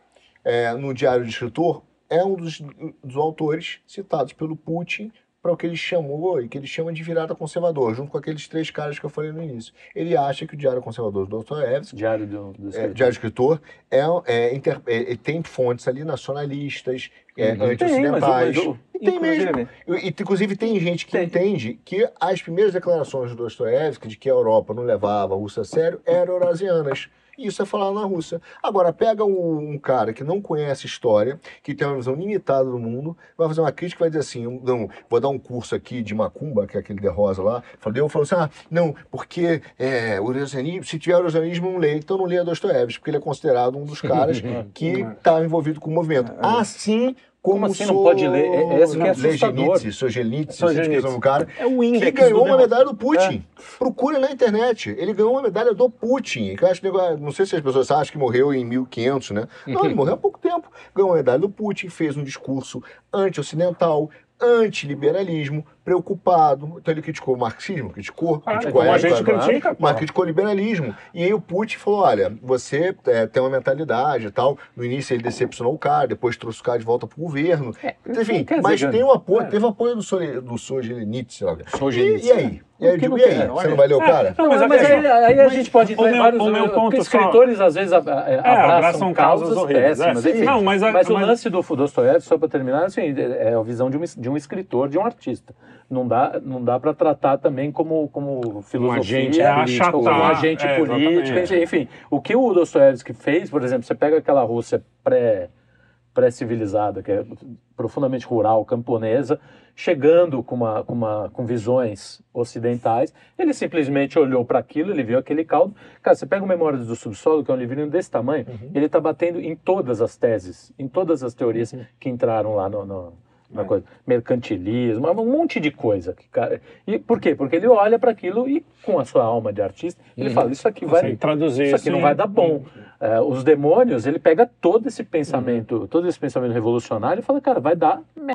é, no Diário do Escritor, é um dos, dos autores citados pelo Putin para o que ele chamou e que ele chama de virada conservador, junto com aqueles três caras que eu falei no início. Ele acha que o Diário Conservador do Dostoiévski Diário do, do é, escritor. Diário do Escritor é, é, inter- é, é, tem fontes ali nacionalistas, é, Uhum. anti-ocidentais. Tem, E tem mesmo. Inclusive. E, inclusive, tem gente que Tem. entende que as primeiras declarações do Dostoiévski de que a Europa não levava a Rússia a sério eram eurasianas. E isso é falado na Rússia. Agora, pega um, um cara que não conhece história, que tem uma visão limitada do mundo, vai fazer uma crítica e vai dizer assim: não, vou dar um curso aqui de Macumba, que é aquele de Rosa lá. Falou assim: ah, não, porque é, o eurasianismo, se tiver eurasianismo, não lê. Então não leia Dostoiévski, porque ele é considerado um dos caras que estava envolvido com o movimento. Assim como, Como assim não pode ler? É- esse que é assustador. Sei Solzhenitsyn. esqueci o cara, É o que índex ganhou do uma medalha do Putin. Procure na internet. Ele ganhou uma medalha do Putin. Que acho que, não sei se as pessoas acham que morreu em 1500, né? Não, ele morreu há pouco tempo. Ganhou uma medalha do Putin, fez um discurso anti-ocidental, anti-liberalismo, preocupado. Então ele criticou o marxismo, criticou, Ah, criticou como a época, gente critica, pô. mas criticou o liberalismo. E aí o Putin falou: olha, você é, tem uma mentalidade e tal. No início ele decepcionou o cara, depois trouxe o cara de volta pro governo. Enfim, quer dizer, mas tem o apoio, é. teve apoio do, Sole- do sei lá. Solzhenitsyn. E, e aí? E aí, digo, e aí? Você não vai ler o cara? Não, Mas, mas aí, aí a gente pode o entrar em vários. o meu porque ponto só- escritores às vezes a- a- É, abraçam, abraçam causas, causas horríveis, péssimas. é. enfim. Não, mas a- mas o mas- lance do Dostoiévski, só para terminar, assim, é a visão de um, de um escritor, de um artista. Não dá, não dá para tratar também como, como filosofia, agente, é política, como um agente é, político, exatamente. enfim. O que o Dostoiévski fez, por exemplo, você pega aquela Rússia pré pré-civilizada, que é profundamente rural, camponesa, chegando com, uma, com, uma, com visões ocidentais, ele simplesmente olhou para aquilo, ele viu aquele caldo. Cara, você pega o Memórias do Subsolo, que é um livrinho desse tamanho, ele está batendo em todas as teses, em todas as teorias que entraram lá no, no- na coisa. Mercantilismo, um monte de coisa. que, cara, e por quê? Porque ele olha para aquilo e, com a sua alma de artista, ele fala, isso aqui vai... Traduzir Isso aqui não vai dar bom. É, os demônios, ele pega todo esse pensamento, todo esse pensamento revolucionário e fala, cara, vai dar merda.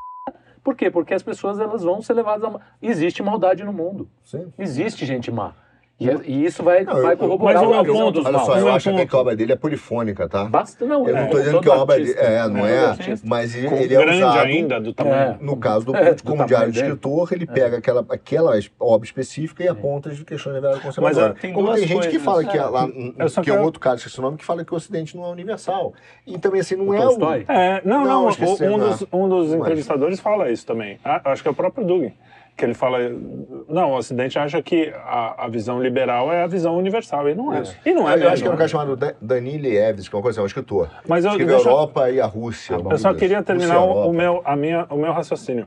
Por quê? Porque as pessoas elas vão ser levadas a... Existe maldade no mundo. Sim. Existe gente má. E, e isso vai, Não, vai eu- corroborar mas o meu ponto- dos Olha só, eu acho ponto. que a obra dele é polifônica, tá? Basta, não, Eu é, não tô dizendo todo que a obra dele. É, não é. Mas ele, ele é grande usado. ainda, do tamanho. No caso do, É, do como diário de escritor, ele pega aquela, aquela obra específica e aponta as questões da verdade Mas conservadora. é, tem Como tem gente que fala que, É. lá, que é um outro cara, esqueci o nome, que fala que o Ocidente não é universal. E também assim, não O é? É, não, Não, um, é dos, Mas- entrevistadores fala isso também. Ah, acho que é o próprio Dugin. Que ele fala, não, o Ocidente acha que a, a visão liberal é a visão universal, e não é. E não é Eu acho que é um cara chamado Dan- Danilo Eves, que é uma coisa assim, um escritor. Mas eu- deixa- a Europa e a Rússia. Eu só queria terminar Rússia o, meu, a minha, o meu raciocínio.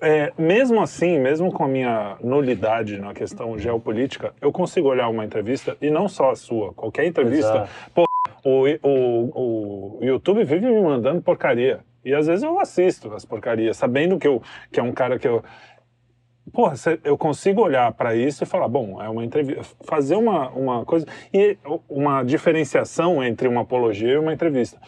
É, mesmo assim, mesmo com a minha nulidade na questão geopolítica, eu consigo olhar uma entrevista, e não só a sua, qualquer entrevista. Exato. Pô, o, o, o YouTube vive me mandando porcaria. E às vezes eu assisto as porcarias, sabendo que, eu, que é um cara que eu. Porra, eu consigo olhar para isso e falar, bom, é uma entrevista. Fazer uma, uma coisa. E uma diferenciação entre uma apologia e uma entrevista.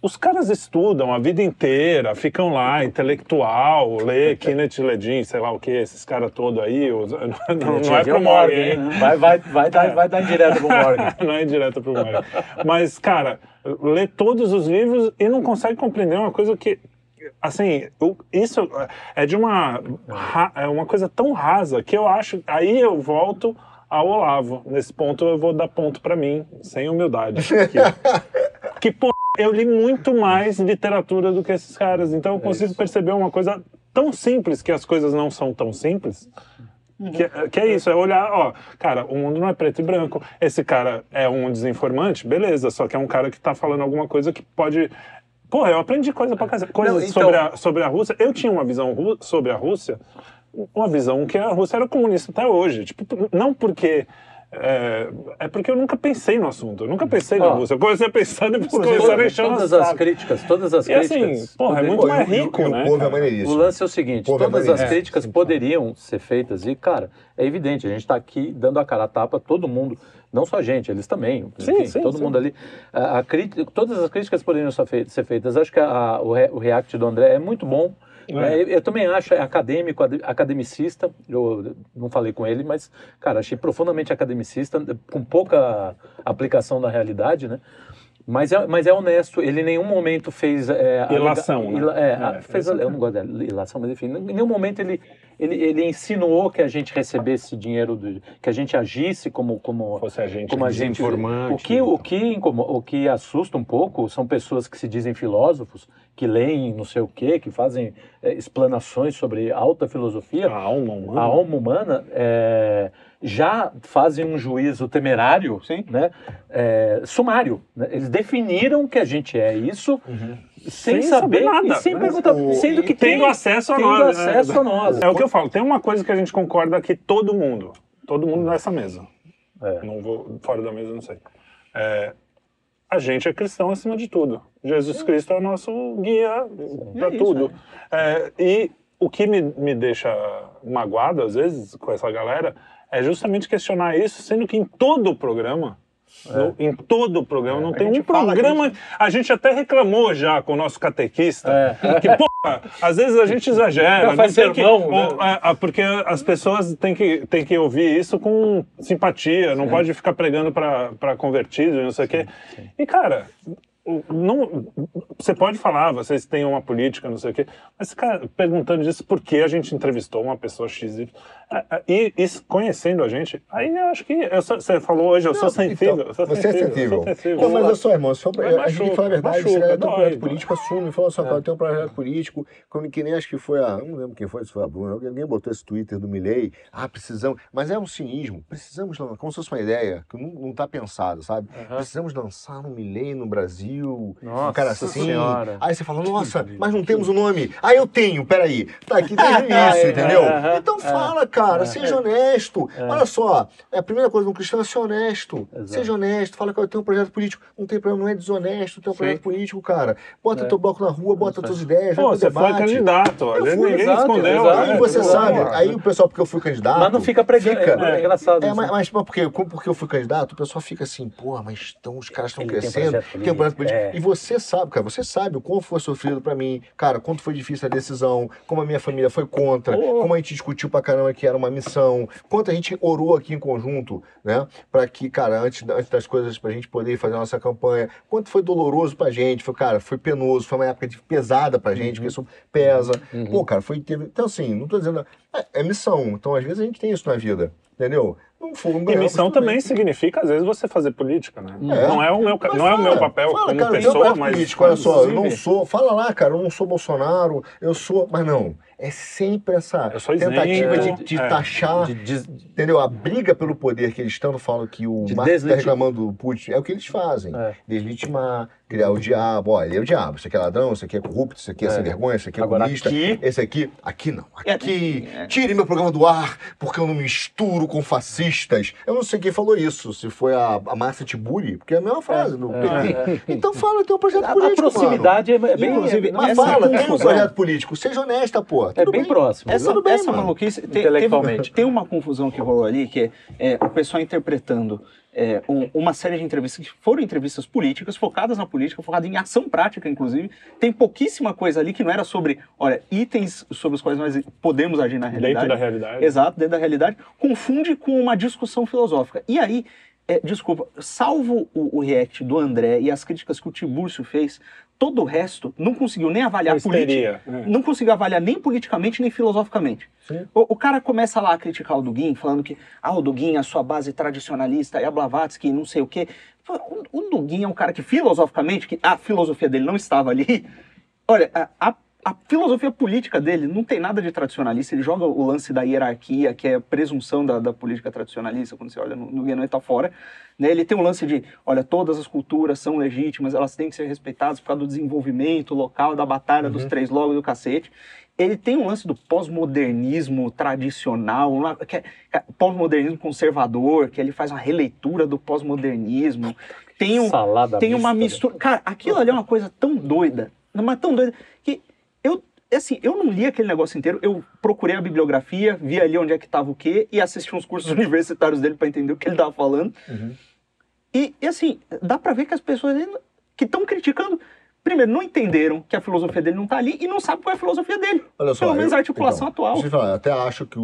Os caras estudam a vida inteira, ficam lá, intelectual, lê Kenneth Ledin, sei lá o que, esses caras todos aí. os- não, não, não é pro Morgan, hein? hein? Vai, vai, vai, dar, vai dar direto pro Morgan. não é direto pro Morgan. Mas, cara, lê todos os livros e não consegue compreender uma coisa que. Assim, isso é de uma, é uma coisa tão rasa que eu acho. Aí eu volto ao Olavo. Nesse ponto eu vou dar ponto pra mim, sem humildade. Que, que eu li muito mais literatura do que esses caras. Então eu consigo perceber uma coisa tão simples que as coisas não são tão simples. Que, que é isso, é olhar, ó, cara, o mundo não é preto e branco. Esse cara é um desinformante, beleza, só que é um cara que tá falando alguma coisa que pode. Pô, eu aprendi coisa pra casa, coisas Não, então- sobre, a, sobre a Rússia. Eu tinha uma visão sobre a Rússia, uma visão que a Rússia era comunista até hoje. Tipo, não porque. É, é porque eu nunca pensei no assunto, eu nunca pensei na Ó. Rússia. Eu comecei a pensar depois Inclusive, começaram a encher o todas as críticas, todas as E assim, críticas. porra, é muito mais o- o- rico, o né, povo é. O lance é o seguinte, Pô, todas é as críticas poderiam ser feitas e, cara, é evidente, a gente está aqui dando a cara a tapa, todo mundo, não só a gente, eles também, Sim, enfim, sim, todo sim. mundo ali. A, a crítica- todas as críticas poderiam ser fei- ser feitas. Acho que a- o, re- o react do André é muito bom. É, eu, eu também acho é acadêmico, ade- academicista. Eu não falei com ele, mas, cara, achei profundamente academicista, com pouca aplicação da realidade, né? Mas é, mas é honesto, ele em nenhum momento fez. É, alega- Ilação, né? ila- é, É, fez, isso. eu não gosto da ilação, mas enfim, em nenhum momento ele, ele, ele insinuou que a gente recebesse dinheiro, do, que a gente agisse como. como Fosse a gente como a gente desinformante. o que o que incomo- o que assusta um pouco são pessoas que se dizem filósofos que leem não sei o quê que fazem é, explanações sobre alta filosofia A alma humana. a alma humana é, já fazem um juízo temerário, Sim. né, é, sumário. né? Eles definiram que a gente é isso sem, Sem saber, saber nada, e sem né? perguntar, O- sendo que tendo tem, acesso a tendo nós, né? acesso a nós. É o que eu falo, tem uma coisa que a gente concorda aqui, todo mundo. Todo mundo nessa mesa. É. Não vou fora da mesa, não sei. É, a gente é cristão acima de tudo. Jesus Cristo é o nosso guia para isso, tudo. É, e o que me, me deixa magoado, às vezes, com essa galera, é justamente questionar isso, sendo que em todo o programa. No- em todo o programa, não tem um programa. A gente até reclamou já com o nosso catequista. É. Que, porra, às vezes a gente exagera. Já faz não tem que- sermão, né? ou, é, é, porque as pessoas têm que, têm que ouvir isso com simpatia, não pode ficar pregando para convertidos, não sei o quê. E, cara, não, você pode falar, vocês têm uma política, não sei o quê, mas, cara, perguntando disso, por que a gente entrevistou uma pessoa X, Y, é, é, e, e conhecendo a gente, aí eu acho que, eu sou- você falou hoje, eu sou Não, sensível. então, sou você é sensível, eu sensível. sou sensível. Não, mas eu sou, irmão, só, Mas a gente falar a verdade. machuca, ela tem um projeto dói. político, assume. Fala só, cara, tem um projeto político, como que nem acho que foi a. Não lembro quem foi, se foi a Bruna. Alguém botou esse Twitter do Milley. Ah, precisamos. Mas é um cinismo. Precisamos, como se fosse uma ideia que não, não tá pensada, sabe? Precisamos lançar um Milley no Brasil Brasil. Nossa um cara assim. Senhora. Aí você fala, nossa, mas não temos o nome. Ah, eu tenho, peraí. Tá aqui desde o início, É, entendeu? é, então é, fala, cara, seja honesto. Olha só, a primeira coisa de um cristão é ser honesto. Exato. Seja honesto, fala que eu tenho um projeto político. Não tem problema, não é desonesto, tem um Sim. projeto político, cara. Bota teu bloco na rua, bota tuas ideias, Pô, você foi debate. candidato. A Eu fui, ninguém exato, escondeu. exato. né? Aí você sabe, aí o pessoal, porque eu fui candidato. Mas não fica pregando. É, engraçado. É, mas, mas porque, porque eu fui candidato, o pessoal fica assim, porra, mas então os caras estão crescendo, tem um projeto político, é. E você sabe, cara, você sabe o quão foi sofrido pra mim, cara, quanto foi difícil a decisão, como a minha família foi contra, Oh. como a gente discutiu pra caramba que era uma missão, quanto a gente orou aqui em conjunto, né, pra que, cara, antes, antes das coisas, pra gente poder fazer a nossa campanha, quanto foi doloroso pra gente, foi, cara, foi penoso, foi uma época pesada pra gente, porque isso pesa. Pô, cara, foi. teve- Então, assim, não tô dizendo. É, é missão. Então, às vezes, a gente tem isso na vida. Entendeu? Não foi um E missão também significa, às vezes, você fazer política, né? É. Não é o meu, Mas não é o meu fala, papel fala, como cara, pessoa, mas. político, olha só, eu não sou. Fala lá, cara, eu não sou Bolsonaro, eu sou. Mas não. É sempre essa Eu sou tentativa isento, de, de é. taxar. De- de- Entendeu? A briga pelo poder que eles tanto falam que o De Marx está reclamando do Putin é o que eles fazem. É. Deslegitimar, criar o diabo. Olha, ele é o diabo. Isso aqui é ladrão, isso aqui é corrupto, isso aqui é, É. sem vergonha, isso aqui é Agora, comunista. aqui- Esse aqui, aqui não. É, Aqui, é. tire meu programa do ar, porque eu não misturo com fascistas. Eu não sei quem falou isso, se foi a, a Márcia Tiburi, porque é a mesma frase do PT. Então fala, tem um projeto A, a político, mano. proximidade é bem. Inclusive, Mas fala, tem um projeto político. Seja honesta, pô. É Tudo bem próximo. Essa, bem, essa mano. maluquice tem, Intelectualmente. teve- tem uma confusão que rolou ali, que é, é, o pessoal interpretando é, um- uma série de entrevistas que foram entrevistas políticas, focadas na política, focadas em ação prática, inclusive. Tem pouquíssima coisa ali que não era sobre, olha, itens sobre os quais nós podemos agir na realidade. Dentro da realidade. Exato, dentro da realidade. Confunde com uma discussão filosófica. E aí, é, desculpa, salvo o, o react do André e as críticas que o Tibúrcio fez, todo o resto não conseguiu nem avaliar política é. não conseguiu avaliar nem politicamente nem filosoficamente. O, o cara começa lá a criticar o Dugin, falando que ah, o Dugin, a sua base tradicionalista, e a Blavatsky, não sei o quê. O, o Dugin é um cara que filosoficamente, que a filosofia dele não estava ali. Olha, a, a- a filosofia política dele não tem nada de tradicionalista. Ele joga o lance da hierarquia, que é a presunção da, da política tradicionalista, quando você olha no, no Guénon, ele tá fora. Né? Ele tem o lance de, olha, todas as culturas são legítimas, elas têm que ser respeitadas por causa do desenvolvimento local, da batalha dos três logos do cacete. Ele tem um lance do pós-modernismo tradicional, é- é pós-modernismo conservador, que ele faz uma releitura do pós-modernismo. Tem um, Salada tem uma mista, mistura. Cara, aquilo ali é uma coisa tão doida, mas tão doida, que assim, eu não li aquele negócio inteiro, eu procurei a bibliografia, vi ali onde é que tava o quê, e assisti uns cursos universitários dele para entender o que ele tava falando. E, e, assim, dá pra ver que as pessoas que estão criticando, primeiro, não entenderam que a filosofia dele não tá ali e não sabem qual é a filosofia dele. Olha só, Pelo menos eu- a articulação então, atual. Falar, eu até acho que o,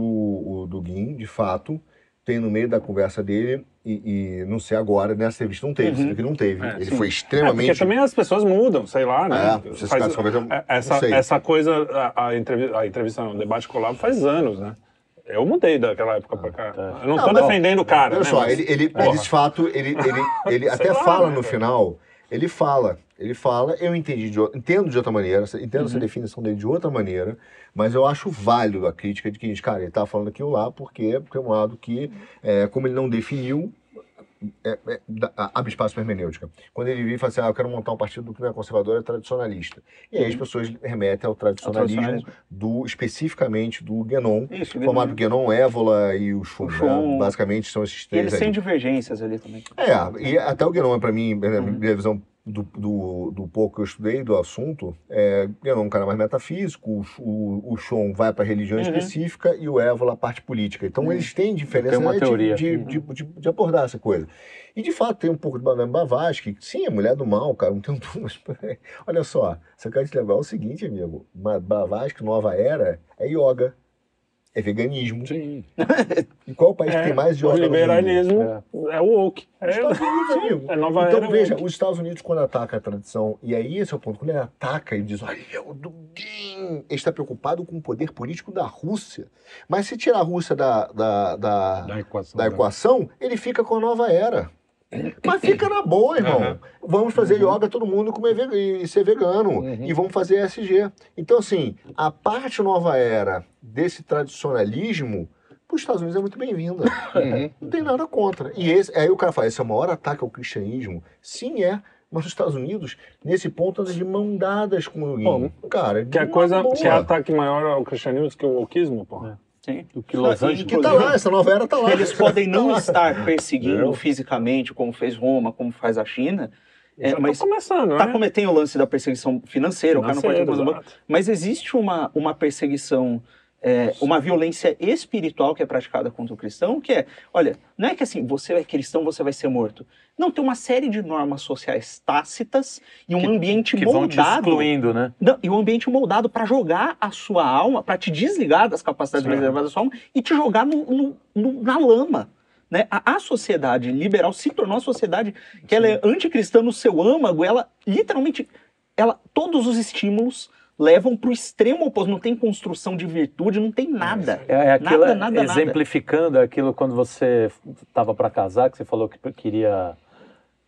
o Dugin, de fato, tem no meio da conversa dele, e, e não sei agora, nessa entrevista não teve, Uhum. que não teve. É, Ele sim. foi É, extremamente. porque também as pessoas mudam, sei lá, né? É, Faz- conversam- é, não essa, sei. essa coisa, a, a entrevista, a entrevista não, o debate colado faz anos, né? Eu mudei daquela época pra cá. Eu não, Não, tô ó, defendendo o cara, Olha né? só, mas- ele, ele, ele, de fato, ele, ele, ele até lá, fala né, no cara? Ele fala, ele fala, eu entendi, de, entendo de outra maneira, entendo Uhum. essa definição dele de outra maneira, mas eu acho válido a crítica de que, cara, ele tá falando aquilo lá porque tem um lado que, é, como ele não definiu, é, é, abre espaço para hermenêutica. Quando ele vira e fala assim, ah, eu quero montar um partido que não é conservador, é tradicionalista. E aí as pessoas remetem ao tradicionalismo, tradicionalismo. do, especificamente do Guénon, Isso, formado Guénon, Évola e o Chum. O né? Basicamente são esses E três eles aí. têm divergências ali também. É, e até o Guénon, para mim, na Uhum. minha visão do, do, do pouco que eu estudei do assunto, é, Guénon é um cara mais metafísico, o, o, o vai para religião Uhum. específica e o Évola a parte política. Então eles têm diferença né, de- teoria. De, de, de, de abordar essa coisa. E de fato tem um pouco de Madame que sim, é mulher do mal, cara, não tem um peraí. Olha só, você quer te lembrar o seguinte, amigo, Blavatsky, nova era, é yoga, é veganismo. Sim. E qual é o país que tem mais o no mundo? liberalismo é, o woke. É, Os Estados Unidos, é nova então, veja, woke. os Estados Unidos, quando ataca a tradição, e aí esse é o ponto, quando ele ataca e diz, olha, é o Dugin, ele está preocupado com o poder político da Rússia. Mas se tirar a Rússia da, da, da, Da equação. da equação, ele fica com a nova era. Mas fica na boa, irmão. Uhum. Vamos fazer yoga todo mundo comer ve- e ser vegano. Uhum. E vamos fazer ESG. Então, assim, a parte nova era desse tradicionalismo, para os Estados Unidos é muito bem-vinda. Uhum. Não tem nada contra. E esse, aí o cara fala, esse é o maior ataque ao cristianismo. Sim, é. Mas os Estados Unidos, nesse ponto, anda de mão dadas com o Yin. Cara, Que é de coisa, uma que é boa. ataque maior ao cristianismo do que o wokeismo, pô. Sim. O que Los e Angeles. Que tá lá, essa nova era tá lá. Eles podem não Tá estar perseguindo fisicamente, como fez Roma, como faz a China, é, Já mas tá começando, tá né? cometendo o lance da perseguição financeira, o cara não pode. Mas existe uma, uma perseguição, é, uma violência espiritual que é praticada contra o cristão, que é, olha, não é que assim, você é cristão, você vai ser morto. Não, tem uma série de normas sociais tácitas e um Que- ambiente Que vão te moldado. excluindo, né? Não, e um ambiente moldado para jogar a sua alma, para te desligar das capacidades Sim. elevadas da sua alma e te jogar no- no- no- na lama. Né? A, a sociedade liberal se tornou uma sociedade que ela é anticristã no seu âmago, ela literalmente, ela, todos os estímulos levam para o extremo oposto. Não tem construção de virtude, não tem nada. É, é aquilo, Nada, nada, nada. exemplificando aquilo quando você estava para casar, que você falou que queria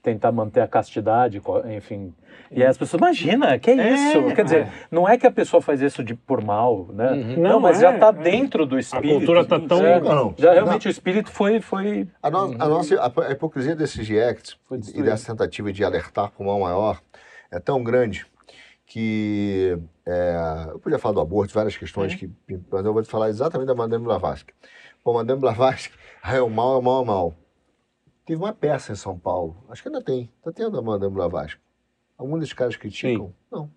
tentar manter a castidade, enfim. E aí as pessoas, imagina, que é É, isso? Quer dizer, não é que a pessoa faz isso de, por mal, né? Uhum. Não, Não, mas é, já está é. dentro do espírito. cultura tá tão- É, Não, não. Já realmente o espírito foi... foi A, no- a nossa a, a hipocrisia desses reacts Foi e dessa tentativa de alertar com o mal maior é tão grande que é, eu podia falar do aborto, várias questões que mas eu vou te falar exatamente da Madame Blavatsky. Pô, Madame Blavatsky, ah, é o mal, é o mal, é o mal. Teve uma peça em São Paulo, acho que ainda tem, tá tendo a Madame Blavatsky. Algum desses caras criticam? Não.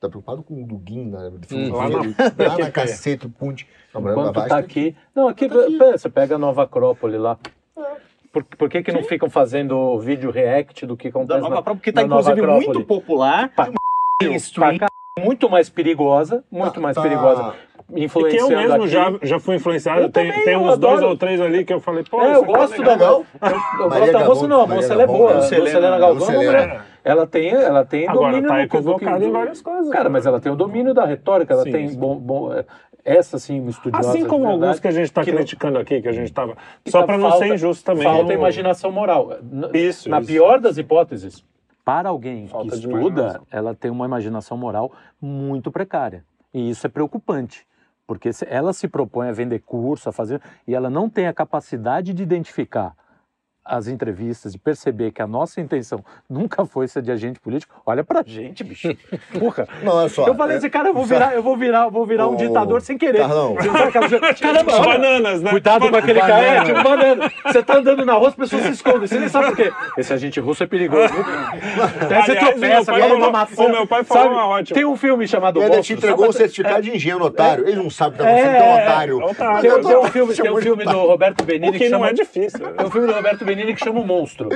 Tá preocupado com o Duguin na filosofia, Lá dele, lá na cacete, punte. Não, Madame Enquanto Blavatsky tá aqui... Não, aqui, Tá aqui. você pega a Nova Acrópole lá. Por, por que, que não ficam fazendo vídeo react do que Da acontece nova na, porque está na Nova inclusive Acrópole? muito popular. Pra mainstream. muito mais perigosa, muito Tá- mais tá- perigosa. E que eu Influenciando mesmo aqui. já, já fui influenciado. Eu tem também, tem uns dois adoro. ou três ali que eu falei, pô, É, eu aqui gosto da legal. Eu, eu Maria gosto da moça, não, a moça ela é boa. A Lucilena- Lucilena Galvão, é mulher- ela tem, ela tem Agora, domínio tá no- do em várias coisas. Cara, mas ela tem o domínio da retórica, ela Sim, tem sim. bom, bom, é, essa sim, estudiosa. Assim como de alguns verdade, que a gente está não- criticando aqui, que a gente estava. Só tá para não ser injusto também. Falta eu- imaginação moral. Isso, Na isso. pior das hipóteses, para alguém Falta que estuda, ela tem uma imaginação moral muito precária. E isso é preocupante. Porque ela se propõe a vender curso, a fazer, e ela não tem a capacidade de identificar as entrevistas e perceber que a nossa intenção nunca foi ser de agente político. Olha pra gente, bicho. Porra. Não, olha só. Eu falei é- assim, cara, eu vou virar, eu vou virar, eu vou virar um ditador sem querer. Carlão. Coisa, Caramba, Tipo olha, bananas, né? Cuidado com aquele Banana. cara, é, tipo banana. Você tá andando na rua, as pessoas se escondem. Você nem sabe por quê. Esse agente russo é perigoso. viu? Até você tropeça, o meu pai ganha uma maçã. o meu pai falou sabe? uma ótima. Tem um filme chamado E ainda te entregou o pra- certificado de engenheiro otário. Ele não sabe o que tá É, acontecendo, que é um é, otário. é. Tem, um filme, um do. Roberto Benini que não é difícil. Tem um filme do Roberto Benini que chama O Monstro.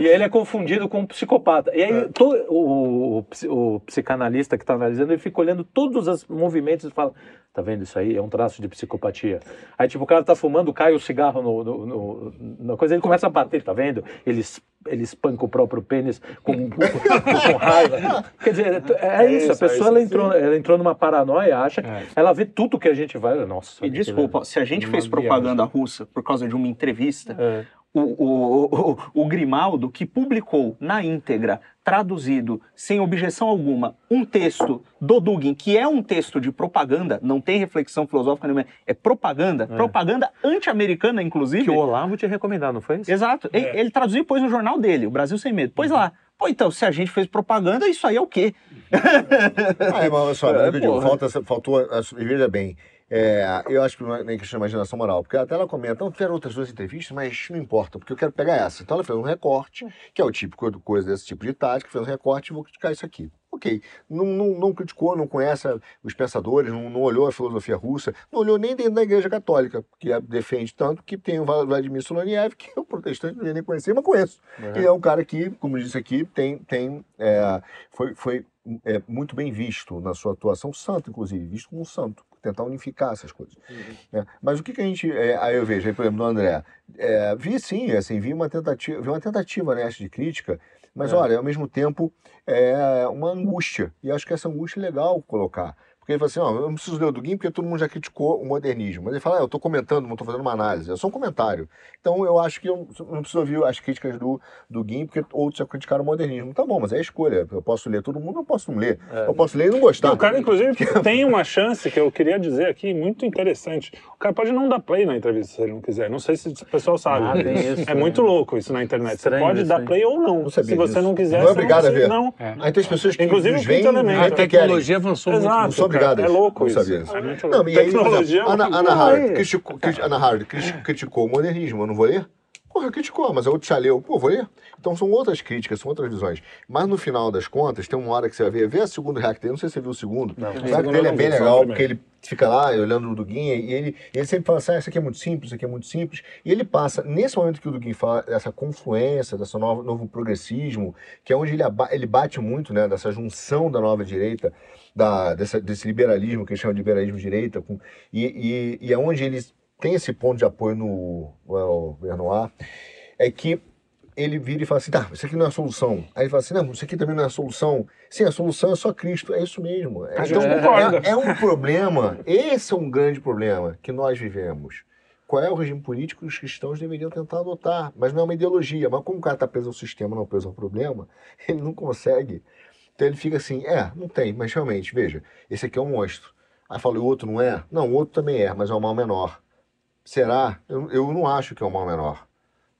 E ele é confundido com um psicopata. E aí to- o, o, o psicanalista que está analisando, ele fica olhando todos os movimentos e fala: tá vendo isso aí? É um traço de psicopatia. Aí, tipo, o cara tá fumando, cai o cigarro no, no, no- na coisa, ele começa a bater, tá vendo? Ele, ele espanca o próprio pênis com, com, raiva. Quer dizer, é, É isso. A é pessoa isso, ela entrou, ela entrou numa paranoia, acha que É. ela vê tudo que a gente vai. Nossa. E é- desculpa, se a gente fez propaganda russa por causa de uma entrevista, É. o, o, o, o Grimaldo, que publicou na íntegra, traduzido, sem objeção alguma, um texto do Dugin, que é um texto de propaganda, não tem reflexão filosófica nenhuma, é propaganda, propaganda anti-americana, inclusive. Que o Olavo tinha recomendado, não foi isso? Exato. Ele, ele traduziu e pôs no jornal dele, o Brasil Sem Medo. Pôs lá. Pô, então, se a gente fez propaganda, isso aí é o quê? Ah, mas olha só, É, é, eu digo, falta, faltou, a- veja bem, é, eu acho que é nem questão de imaginação moral, porque até ela comenta, não tiveram outras duas entrevistas, mas não importa, porque eu quero pegar essa. Então ela fez um recorte, que é o típico coisa desse tipo de tática, fez um recorte e vou criticar isso aqui. Ok, não, não, não criticou, não conhece os pensadores, não, não olhou a filosofia russa, não olhou nem dentro da Igreja Católica, que defende tanto que tem o Vladimir Soloniev, que é um protestante, não nem conhecer, mas conheço. Ele é um cara que, como disse aqui, tem, tem é, foi, foi é, muito bem visto na sua atuação, santo, inclusive, visto como um santo, tentar unificar essas coisas. né? Mas o que, que a gente. é, aí eu vejo, aí, por exemplo, no André, é, vi sim, assim, vi uma tentativa, vi uma tentativa né, de crítica, mas É. olha, ao mesmo tempo, é uma angústia. E acho que essa angústia é legal colocar. Porque ele fala assim, ó, eu não preciso ler o do Guim porque todo mundo já criticou o modernismo. Mas ele fala, ah, eu tô comentando, não tô fazendo uma análise, é só um comentário. Então eu acho que eu não preciso ouvir as críticas do, do Guim porque outros já criticaram o modernismo. Tá bom, mas é a escolha. Eu posso ler todo mundo, eu posso não ler. Eu posso ler e não gostar. O cara, inclusive, tem uma chance que eu queria dizer aqui, muito interessante. O cara pode não dar play na entrevista se ele não quiser. Não sei se o pessoal sabe. Ah, isso, é né? muito louco isso na internet. Estranho você pode isso, dar play ou não. Não se você disso. não quiser, Não é você obrigado a ver. Não. Aí tem as pessoas que É. Inclusive, nos veem elemento. A tecnologia avançou muito. Exato. Não obrigadas. É louco Não isso. sabia disso. É Não, e aí, é Ana. Ana Hard, é. criticou, cri- Ana Hard cri- criticou o modernismo, eu não vou ler? Porra, criticou, mas a outra já leu. Pô, vou ler? Então são outras críticas, são outras visões. Mas no final das contas, tem uma hora que você vai ver, vê a segunda react dele, não sei se você viu o segundo. Não. o react dele eu é bem legal, porque ele fica lá olhando o Duguinha e ele, ele sempre fala assim, ah, isso aqui é muito simples, isso aqui é muito simples. E ele passa, nesse momento que o Duguinha fala dessa confluência, desse novo, novo progressismo, que é onde ele, ele bate muito, né, dessa junção da nova direita, da, dessa, desse liberalismo, que eles chamam de liberalismo direita, com, e, e, e é onde eles têm esse ponto de apoio no, no Benoit, é que ele vira e fala assim, tá, isso aqui não é a solução. Aí ele fala assim, não, isso aqui também não é a solução. Sim, a solução é só Cristo, é isso mesmo. É, concorda. é, é um problema, esse é um grande problema que nós vivemos. Qual é o regime político que os cristãos deveriam tentar adotar? Mas não é uma ideologia. Mas como o cara está preso ao sistema, não preso ao problema, ele não consegue. Então ele fica assim, é, não tem, mas realmente, veja, esse aqui é um monstro. Aí fala, o outro não é? Não, o outro também é, mas é um mal menor. Será? Eu, eu não acho que é um mal menor.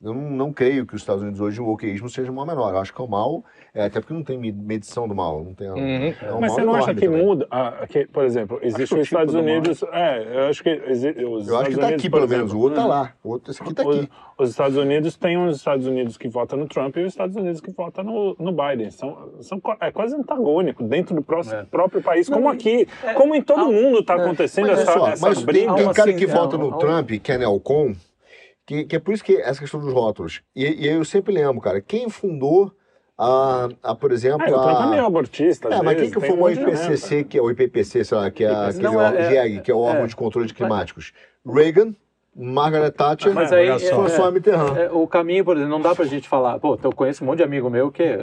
Eu não, não creio que os Estados Unidos hoje o wokeísmo seja um mal menor. Eu acho que é um mal, é, até porque não tem me- medição do mal. Não tem, é um Mas mal você não acha que também. muda? ah, que, por exemplo, existe o os Estados tipo do Unidos. É, eu acho que exi- os Eu acho que Estados tá aqui, pelo menos. exemplo, O outro tá lá. O outro, esse aqui tá Os, aqui. os Estados Unidos tem uns Estados Unidos que votam no Trump e os Estados Unidos que votam no, no Biden. São, são, é quase antagônico dentro do pró- É. próprio país. Não, como aqui, é, como em todo mundo está é. acontecendo Mas, essa, só, essa mas tem, briga. tem uma cara que vota é, no um- Trump, que é neocon, que, que é por isso que essa questão dos rótulos. E, e eu sempre lembro, cara, quem fundou a, a por exemplo, É, o é meio a... abortista. às É, mas quem que tem formou o um IPCC, que é o IPPC, sei lá, que é aquele Não, é- é- GIEG, que é o órgão é. de controle de climáticos? Reagan, Margaret Thatcher, Mas aí. François é, Mitterrand. é, o caminho, por exemplo, não dá pra gente falar. Pô, eu conheço um monte de amigo meu que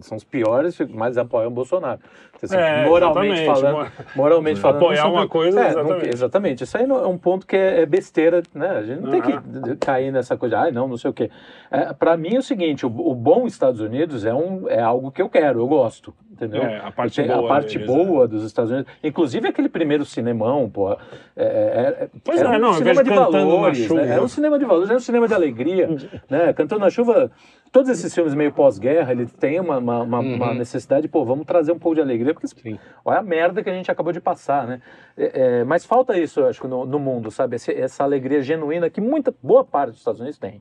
são os piores, mas apoiam o Bolsonaro. Assim, É, moralmente exatamente. falando. Moralmente falando. Apoiar uma coisa, é, não- exatamente. exatamente. Isso aí não- é um ponto que é, é besteira, né? A gente não tem que cair nessa coisa, ai, não, não sei o quê. É, para mim é o seguinte: o, o bom Estados Unidos é, um, é algo que eu quero, eu gosto. Entendeu? É, a parte boa a parte deles, boa dos Estados Unidos. Inclusive aquele primeiro cinemão, pô. É, é, é, Pois era é, um não, eu cinema vejo de valores. Chuva. Né? Era um cinema de valores, era um cinema de alegria. né? Cantando na chuva. Todos esses filmes meio pós-guerra, ele tem uma, uma, uma- uma necessidade, pô, vamos trazer um pouco de alegria, porque olha a merda que a gente acabou de passar, né? É, é, mas falta isso, eu acho, no, no mundo, sabe? Esse- essa alegria genuína que muita, boa parte dos Estados Unidos tem.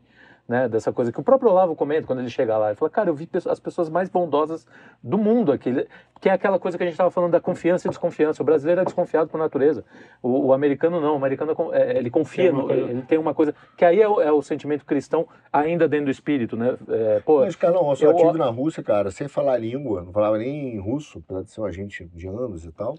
Né, dessa coisa que o próprio Olavo comenta quando ele chega lá. Ele fala, cara, eu vi as pessoas mais bondosas do mundo aqui. Que é aquela coisa que a gente estava falando da confiança e desconfiança. O brasileiro é desconfiado por natureza. O, o americano não. O americano é é, ele confia, no- coisa- ele tem uma coisa. Que aí é o, é o sentimento cristão ainda dentro do espírito, né? É, pô, Mas, cara, não, eu só eu- estive na Rússia, cara, sem falar língua, não falava nem russo, apesar de ser um agente de anos e tal.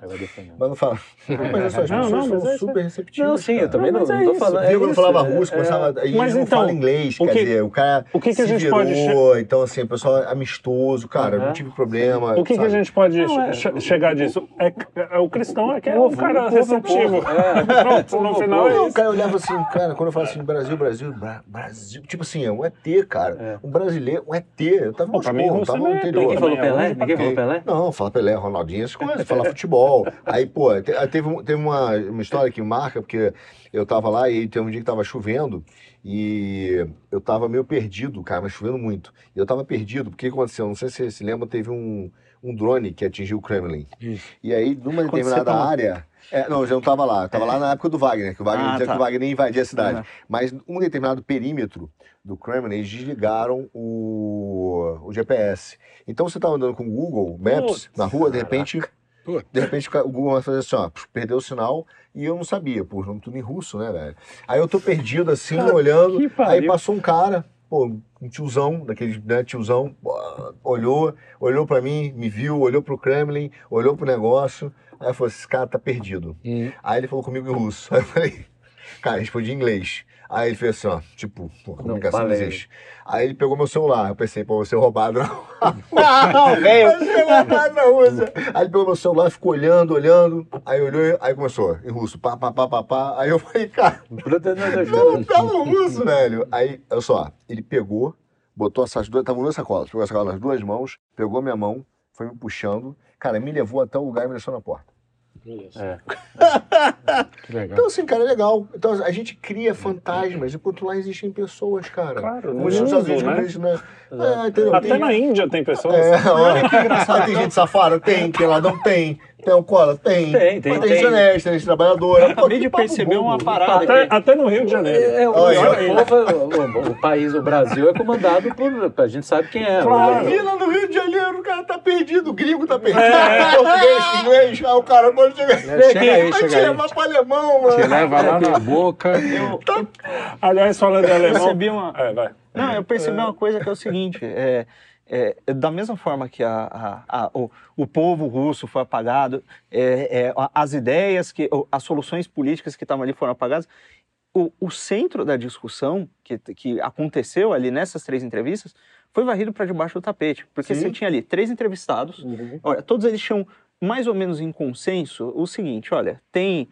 Mas não falava. Mas Não, pessoas não, são é super receptivas. Não, sim, eu cara. também não, mas é não tô isso. falando. É não isso, falava é- russo, começava. E Mas não então, fala inglês, o quer que- dizer, o cara. o que que a se gente pode virou, Então, assim, o pessoal é amistoso, cara, não tive problema. O que, que a gente pode Não, é- che- chegar disso? É, é o cristão é que é O um povo, cara receptivo. povo. É. Pronto, O no final o é isso. cara olhava assim, cara, quando eu falo assim, Brasil, Brasil, Bra- Brasil, tipo assim, é um ET, cara. É. Um brasileiro, um ET. Eu tava Pô, Moscou, eu tava no interior. Ninguém falou Pelé? Ninguém falou. Pelé? Não, fala Pelé, Ronaldinho, essas coisas, fala futebol. Aí, pô, teve, teve uma, uma história que marca, porque eu tava lá e teve um dia que tava chovendo e eu tava meio perdido, cara, mas chovendo muito. E eu tava perdido, porque o que aconteceu? Não sei se você se lembra, teve um, um drone que atingiu o Kremlin. E aí, numa Quando determinada tava- área. É, não, eu já não tava lá. Eu tava lá na época do Wagner, que o Wagner Ah, tá. que o Wagner invadia a cidade. Uhum. Mas um determinado perímetro do Kremlin, eles desligaram o, o GPS. Então você tava andando com o Google Maps Putz, na rua, de repente. Putz. De repente o Google vai fazer assim, ó, perdeu o sinal e eu não sabia, pô, não tudo em russo, né, velho? Aí eu tô perdido assim, Cara, olhando, aí passou um cara, pô, um tiozão, daquele, né, tiozão, olhou, olhou pra mim, me viu, olhou pro Kremlin, olhou pro negócio, aí eu falei, esse cara tá perdido. Hum. Aí ele falou comigo em russo, aí eu falei, cara, respondi em inglês. Aí ele fez assim, ó, tipo, pô, comunicação não, valeu. existe. Aí ele pegou meu celular, eu pensei, pô, ser roubado na rua. Não, velho. Roubado na rua. Aí ele pegou meu celular, ficou olhando, olhando, aí olhou, aí começou, em russo, pá, pá, pá, pá, pá. Aí eu falei, cara, não tava russo, velho. Aí, olha só, ele pegou, botou essas duas, tava duas sacolas, pegou a sacola nas duas mãos, pegou minha mão, foi me puxando, cara, me levou até o lugar e me deixou na porta. É. Que legal. Então, assim, cara, é legal. Então, a gente cria fantasmas, enquanto lá existem pessoas, cara. Claro, no Nos Estados mundo, Unidos, né? né? É, entendeu? Até Tem- na Índia tem pessoas. É, olha que engraçado. Tem gente safada? Tem. Tem ladrão? Tem. Tem alcoólatra? Tem. Tem, tem, Mas tem honesta, tem gente trabalhadora. Pô, Acabei que de perceber uma parada Até, aqui. até no Rio de Janeiro. É, o, Olha o, povo- o- o país, o Brasil, é comandado por. A gente sabe quem é. Claro. Imagina no Rio de Janeiro, o cara tá perdido, o gringo tá perdido. Português, inglês, aí o cara pode chegar. É, chega aí, Vai te chega aí. levar pro alemão, mano. Te leva lá na boca. Aliás, falando de alemão. percebi uma- É, vai. Não, eu percebi uma coisa que é o seguinte: é, é, da mesma forma que a, a- a- o, o povo russo foi apagado, é, é, as ideias, que, as soluções políticas que estavam ali foram apagadas, o, o centro da discussão que, que aconteceu ali nessas três entrevistas foi varrido para debaixo do tapete. Porque Sim. você tinha ali três entrevistados, olha, todos eles tinham mais ou menos em consenso o seguinte: olha, tem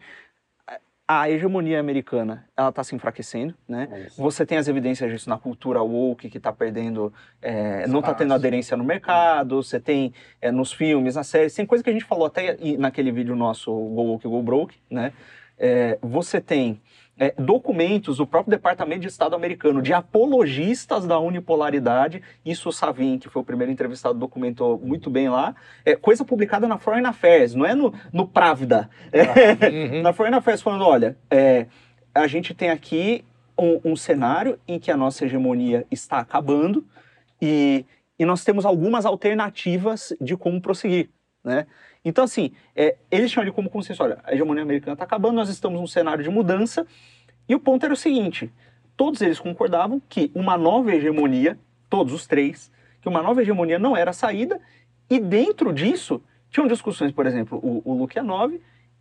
a hegemonia americana, ela está se enfraquecendo, né? Você tem as evidências disso na cultura woke, que está perdendo, é, não está tendo aderência no mercado, você tem é, nos filmes, nas séries, tem coisa que a gente falou até naquele vídeo nosso, Go Woke, Go Broke, né? É, você tem é, documentos do próprio Departamento de Estado americano de apologistas da unipolaridade, isso o Savin, que foi o primeiro entrevistado, documentou muito bem lá, é, coisa publicada na Foreign Affairs, não é no, no Pravda, é, na Foreign Affairs falando, olha, é, a gente tem aqui um, um cenário em que a nossa hegemonia está acabando e, e nós temos algumas alternativas de como prosseguir, né? Então, assim, é, eles tinham ali como consenso, olha, a hegemonia americana está acabando, nós estamos num cenário de mudança, e o ponto era o seguinte, todos eles concordavam que uma nova hegemonia, todos os três, que uma nova hegemonia não era a saída, e dentro disso, tinham discussões, por exemplo, o, o Lukianov,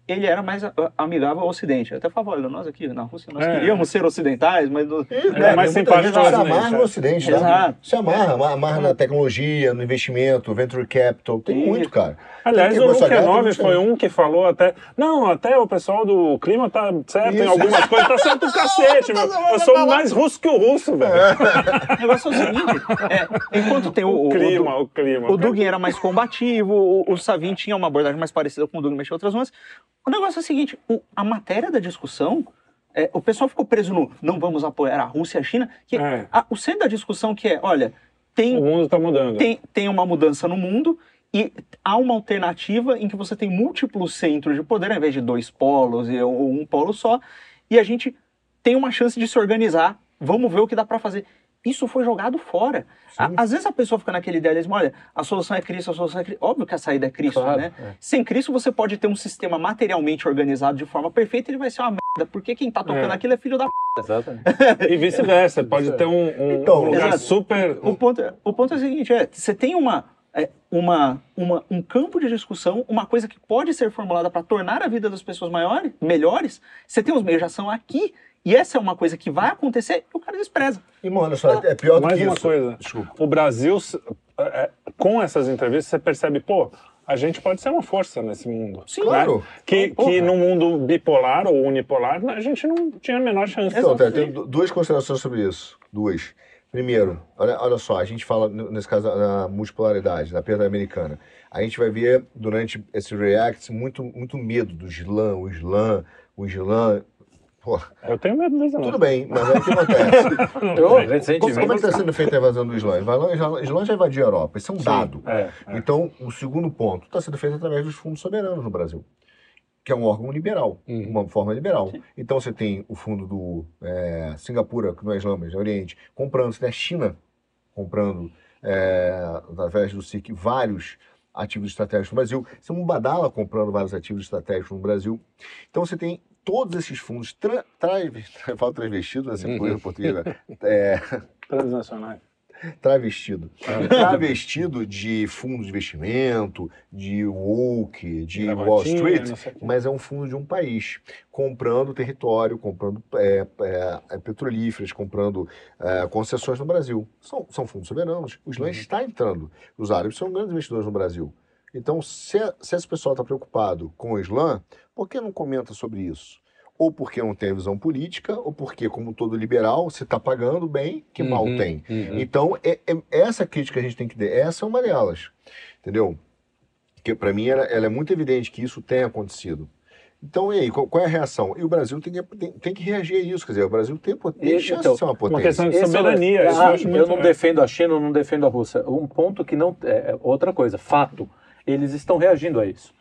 ele era mais amigável ao Ocidente. Eu até falava, olha, nós aqui na Rússia, nós É. queríamos ser ocidentais, mas... É, mais muita simpático gente aos se amarra no Ocidente, Exato. né? Se amarra, ama- amarra na tecnologia, no investimento, venture capital, tem Isso. muito, cara. Aliás, o que gostar de arte, Lukianov tem foi um que falou até. Não, até o pessoal do clima tá certo em Isso. algumas coisas. Tá certo o cacete, meu. Eu sou mais russo que o russo, velho. O negócio é o seguinte, é, enquanto tem o, O o- clima, o, o clima. o Dugin era mais combativo, o, o Savin tinha uma abordagem mais parecida com o Dugin, mexia outras nuances. O negócio é o seguinte, o- a matéria da discussão, é, o pessoal ficou preso no não vamos apoiar a Rússia e a China, que É. a- o centro da discussão que é, olha, tem O mundo tá mudando. tem, tem uma mudança no mundo e há uma alternativa em que você tem múltiplos centros de poder, ao invés de dois polos ou um polo só, e a gente tem uma chance de se organizar. Vamos ver o que dá para fazer. Isso foi jogado fora. A- às vezes a pessoa fica naquele idealismo, olha, a solução é Cristo, a solução é Cristo. Óbvio que a saída é Cristo, Claro, né? é. Sem Cristo você pode ter um sistema materialmente organizado de forma perfeita, ele vai ser uma merda, porque quem tá tocando É. aquilo é filho da p. Exatamente. E vice-versa. Pode ter um, um- Então, um lugar exato. super. O ponto, é- o ponto é o seguinte, é, você tem uma, é, uma, uma, um campo de discussão, uma coisa que pode ser formulada para tornar a vida das pessoas maiores, melhores, você tem os meios de ação aqui, e essa é uma coisa que vai acontecer e o cara despreza. E, mano, olha só, é pior do Mais que uma isso. coisa. Desculpa. O Brasil, é, é, com essas entrevistas, você percebe, pô, a gente pode ser uma força nesse mundo. Sim, né? claro. Que, Porra. que no mundo bipolar ou unipolar, a gente não tinha a menor chance. Então, tem, tem du- duas considerações sobre isso. Duas. Primeiro, olha, olha só, a gente fala, nesse caso, da multipolaridade, da perda americana. A gente vai ver, durante esse react, muito, muito medo do Islã, o Islã, o Islã. Pô, Eu tenho medo desse tudo não. bem, mas aí o que acontece? Eu, Como, como é que está sendo feita a invasão do Islã? O Islã- Islã já invadiu a Europa, isso é um dado. É, é. Então, o segundo ponto está sendo feito através dos fundos soberanos no Brasil, que é um órgão liberal, uma forma liberal. Então, você tem o fundo do é, Singapura, que não é Islã, mas é Oriente, comprando, você tem a China comprando, é, através do SIC, vários ativos estratégicos no Brasil. Você tem um Badala comprando vários ativos estratégicos no Brasil. Então, você tem todos esses fundos, tra, tra, eu falo transvestidos, assim, por português, é, Transnacionais. travestido. Travestido de fundo de investimento, de woke, de Wall Gravatinha, Street, o quê. mas é um fundo de um país, comprando território, comprando é, é, é, petrolíferas, comprando é, concessões no Brasil. São, são fundos soberanos. O Islã está entrando. Os árabes são grandes investidores no Brasil. Então, se, se esse pessoal está preocupado com o Islã, por que não comenta sobre isso? Ou porque não tem visão política, ou porque, como todo liberal, se está pagando bem, que mal Uhum, tem. uhum. Então, é, é- essa crítica a gente tem que ter. Essa é uma delas. Entendeu? Porque, para mim, ela, ela é muito evidente que isso tem acontecido. Então, e aí, qual, qual é a reação? E o Brasil tem que, tem, tem que reagir a isso. Quer dizer, o Brasil tem, tem E- chance então, de ser uma Uma potência. questão de é soberania. Ah, eu não é. defendo a China, eu não defendo a Rússia. Um ponto que não. É, é outra coisa, fato. Eles estão reagindo a isso.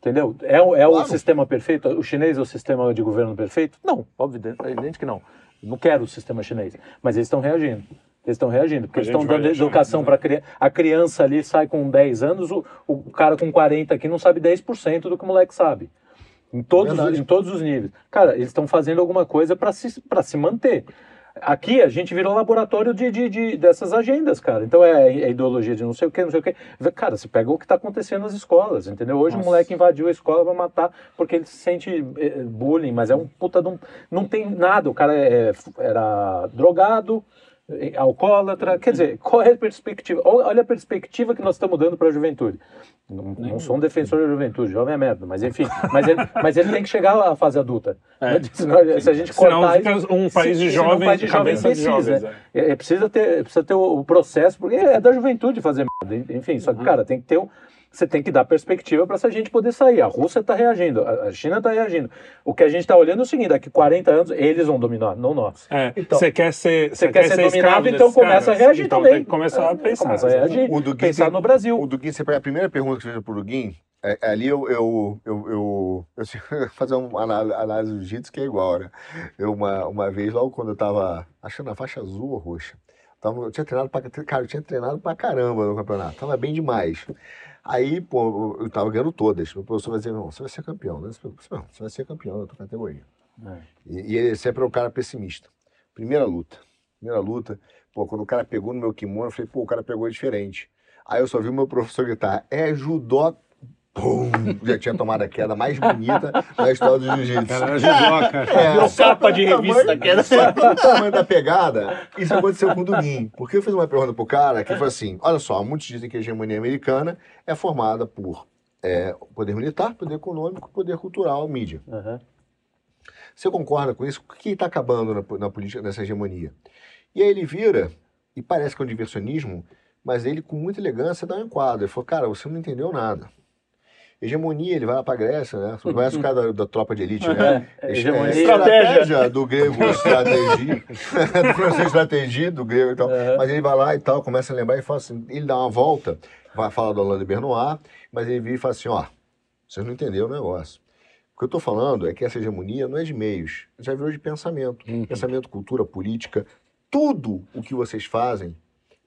Entendeu? É, o- é o Claro. sistema perfeito? O chinês é o sistema de governo perfeito? Não, óbvio, é evidente que não. Não quero o sistema chinês. Mas eles estão reagindo. Eles estão reagindo, porque eles estão dando educação para criança. A criança ali sai com 10 anos, o, o cara com 40 aqui não sabe 10% do que o moleque sabe. Em todos, Verdade. em todos os níveis. Cara, eles estão fazendo alguma coisa para se, pra se manter. Aqui a gente virou laboratório de, de, de- dessas agendas, cara. Então é, é ideologia de não sei o que, não sei o que. Cara, você pega o que está acontecendo nas escolas, entendeu? Hoje um moleque invadiu a escola para matar porque ele se sente eh, bullying, mas é um puta de um. Não tem nada. O cara é- era drogado, alcoólatra. Quer dizer, qual é a perspectiva? Olha a perspectiva que nós estamos dando para a juventude. Não, não sou um defensor da juventude, jovem é merda, mas enfim. Mas ele, mas ele tem que chegar à fase adulta. É. Senão, se a gente Senão cortar isso- um país de senão um jovens, país de jovens cabeça de jovens, né? É, é, precisa ter, precisa ter o, o processo, porque é da juventude fazer merda. Enfim, só que, cara, tem que ter um. Você tem que dar perspectiva para essa gente poder sair. A Rússia está reagindo, a a China está reagindo. O que a gente está olhando é o seguinte: daqui 40 anos eles vão dominar, não nós. É, Então, você quer ser, Você quer ser dominado, então começa a caras. reagir então também. Tem que começar a pensar. Começa a reagir. O Duguin Pensar tem- no Brasil. O Duguin, você a primeira pergunta que fez pro Duguin, é, ali eu, eu, eu, eu, eu fazer uma análise, do jiu-jitsu que é igual, né? Eu, uma, uma vez, logo quando eu tava, acho que na faixa azul ou roxa, tava, eu tinha treinado pra, cara, eu tinha treinado pra caramba no campeonato, tava bem demais. Aí, pô, eu tava ganhando todas. O professor vai dizer, não, você vai ser campeão, né? Você vai ser campeão da tua categoria. É. E, e ele sempre é um cara pessimista. Primeira luta. Primeira luta, pô, quando o cara pegou no meu kimono, eu falei, pô, o cara pegou diferente. Aí eu só vi o meu professor gritar, é judô. Pum! Já tinha tomado a queda mais bonita da história do jiu-jitsu. Cara, era judoca. É, capa de tamanho- revista, que era- Só pelo tamanho da pegada, isso aconteceu com o Duguin. Porque eu fiz uma pergunta pro cara que foi assim: olha só, muitos dizem que a hegemonia americana é formada por é, poder militar, poder econômico, poder cultural, mídia. Aham. Você concorda com isso? O que está acabando na, na política, nessa hegemonia? E aí ele vira, e parece que é um diversionismo, mas ele, com muita elegância, dá um enquadro. Ele falou, cara, você não entendeu nada. Hegemonia, ele vai lá para a Grécia, né? Você conhece o cara da, da tropa de elite, né? É, Es- hegemonia. estratégia do grego estratégia, do francês estratégia, do grego e tal. Uhum. Mas ele vai lá e tal, começa a lembrar e fala assim, ele dá uma volta, vai falar do Orlando Bernois, mas ele vira e fala assim, ó, vocês não entenderam o negócio. O que eu estou falando é que essa hegemonia não é de meios, já virou de pensamento. Uhum. Pensamento, cultura, política, tudo o que vocês fazem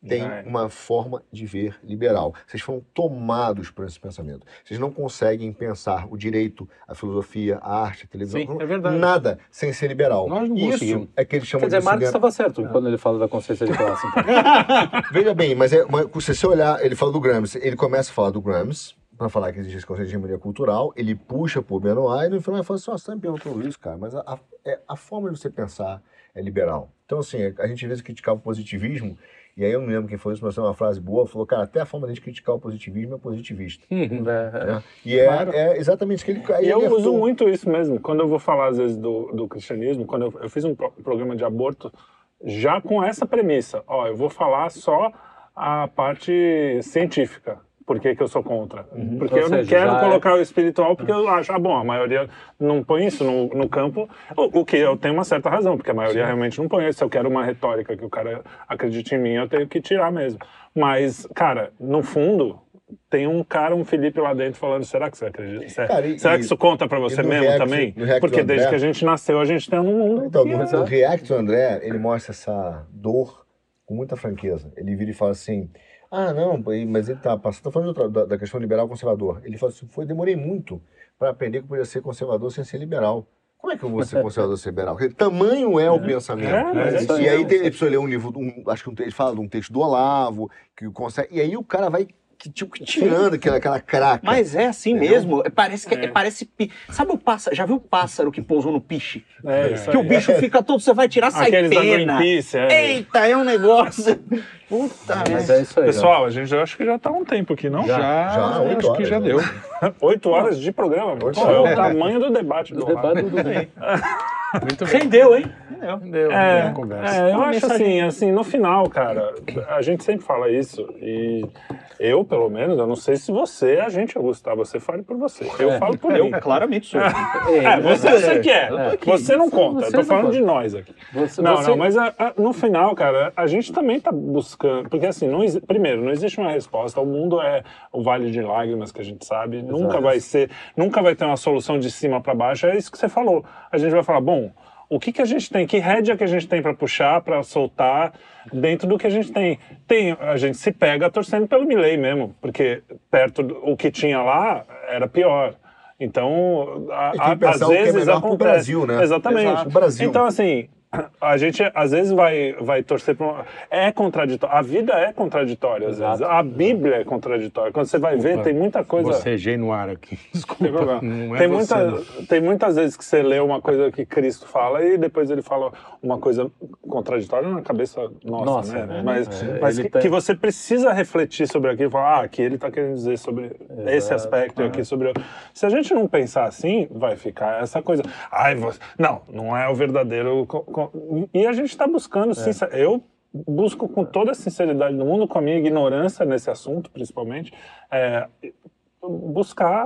tem É. uma forma de ver liberal. Vocês foram tomados por esse pensamento. Vocês não conseguem pensar o direito, a filosofia, a arte, a televisão, Sim, é verdade. nada sem ser liberal. Nós não Isso conseguimos. é que eles chamam Quer dizer, de Marx estava certo quando ele fala da consciência de classe. Então. Veja bem, mas, é, mas se você olhar, ele fala do Gramsci, ele começa a falar do Gramsci, para falar que existe esse conceito de hegemonia cultural, ele puxa pro Benoit e no final ele fala assim, ó, você tá me perguntando isso, cara, mas a, a, é- a forma de você pensar é liberal. Então, assim, a gente às vezes criticava o positivismo, e aí eu não lembro quem foi isso, mas foi uma frase boa, falou, cara, até a forma de a gente criticar o positivismo é positivista. É, né? E é, Claro. é exatamente isso que ele... aí E eu ele uso muito isso mesmo. Quando eu vou falar, às vezes, do, do cristianismo, quando eu, eu fiz um pro- programa de aborto já com essa premissa. Ó, eu vou falar só a parte científica. Por que, que eu sou contra? Porque Ou eu não seja, quero já é- colocar o espiritual, porque eu acho, ah, bom, a maioria não põe isso no, no campo, o, o que eu tenho uma certa razão, porque a maioria realmente não põe. Se eu quero uma retórica que o cara acredite em mim, eu tenho que tirar mesmo. Mas, cara, no fundo, tem um cara, um Felipe lá dentro falando, será que você acredita? Será, Cara, e- será e- que isso conta pra você mesmo react- também? Porque desde André- que a gente nasceu, a gente tem um mundo Então, no, é- no React do André, ele mostra essa dor com muita franqueza. Ele vira e fala assim: ah, não, mas ele tá passando, tá falando outra- da, da questão liberal conservador. Ele fala assim: foi, demorei muito para aprender que podia ser conservador sem ser liberal. Como é que eu vou ser conservador liberal? Porque tamanho é o pensamento. É, é e aí. aí tem, a pessoa lê um livro, um- acho que um, ele fala de um texto do Olavo, que consegue. E aí o cara vai que, tipo, que tirando aquela, aquela craca. Mas é assim Entendeu? mesmo. É, Parece que É. é. parece. Sabe o pássaro? Já viu o pássaro que pousou no piche? É, isso Que o bicho fica todo, você vai tirar, sai Aqueles da pena. Greenpeace, é. Eita, é um negócio. Puta Mas merda. é isso aí. ó. Pessoal, a gente eu acho que já tá há um tempo aqui, não? Já, Já, oito acho que horas, já né? deu. Oito horas de programa. Oito Pô, é o tamanho do debate do O debate do bem. Muito bem. Rendeu, hein? Deu, É, boa conversa. é, eu Uma acho mensagem- assim, assim, no final, cara, a gente sempre fala isso e eu, pelo menos, eu não sei se você, a gente, Gustavo, você fale por você. Eu falo por Eu mim. claramente sou. É, você, você quer. É. Você não conta. Você eu tô falando conta. de nós aqui. Você, Não, você- não, mas a- a- no final, cara, a gente também tá buscando. Porque assim, não primeiro, não existe uma resposta. O mundo é o vale de lágrimas que a gente sabe. Nunca vai ser, nunca vai ter uma solução de cima para baixo. É isso que você falou. A gente vai falar, bom. O que, que a gente tem? Que rédea que a gente tem para puxar, para soltar dentro do que a gente tem? Tem, a gente se pega torcendo pelo Milley mesmo, porque perto do o que tinha lá era pior. Então, a, a, às o que é vezes acontece. Brasil, né? Exatamente. Exato. O Brasil. Então, assim, a gente às vezes vai, vai torcer para uma... É contraditório. A vida é contraditória, às Exato. vezes. A Bíblia é contraditória. Quando você vai ver, tem muita coisa... Bocejei no ar aqui. Desculpa. Tem, é tem, você, muita, não. tem muitas vezes que você lê uma coisa que Cristo fala e depois ele fala uma coisa contraditória na cabeça nossa, Nossa, né? né? Mas, É, mas que, tem- que você precisa refletir sobre aquilo e falar, ah, aqui ele está querendo dizer sobre esse aspecto e aqui sobre outro. Se a gente não pensar assim, vai ficar essa coisa. Ai, você... Não, não é o verdadeiro. E a gente está buscando, sincer... eu busco com toda a sinceridade do mundo, com a minha ignorância nesse assunto, principalmente, é, buscar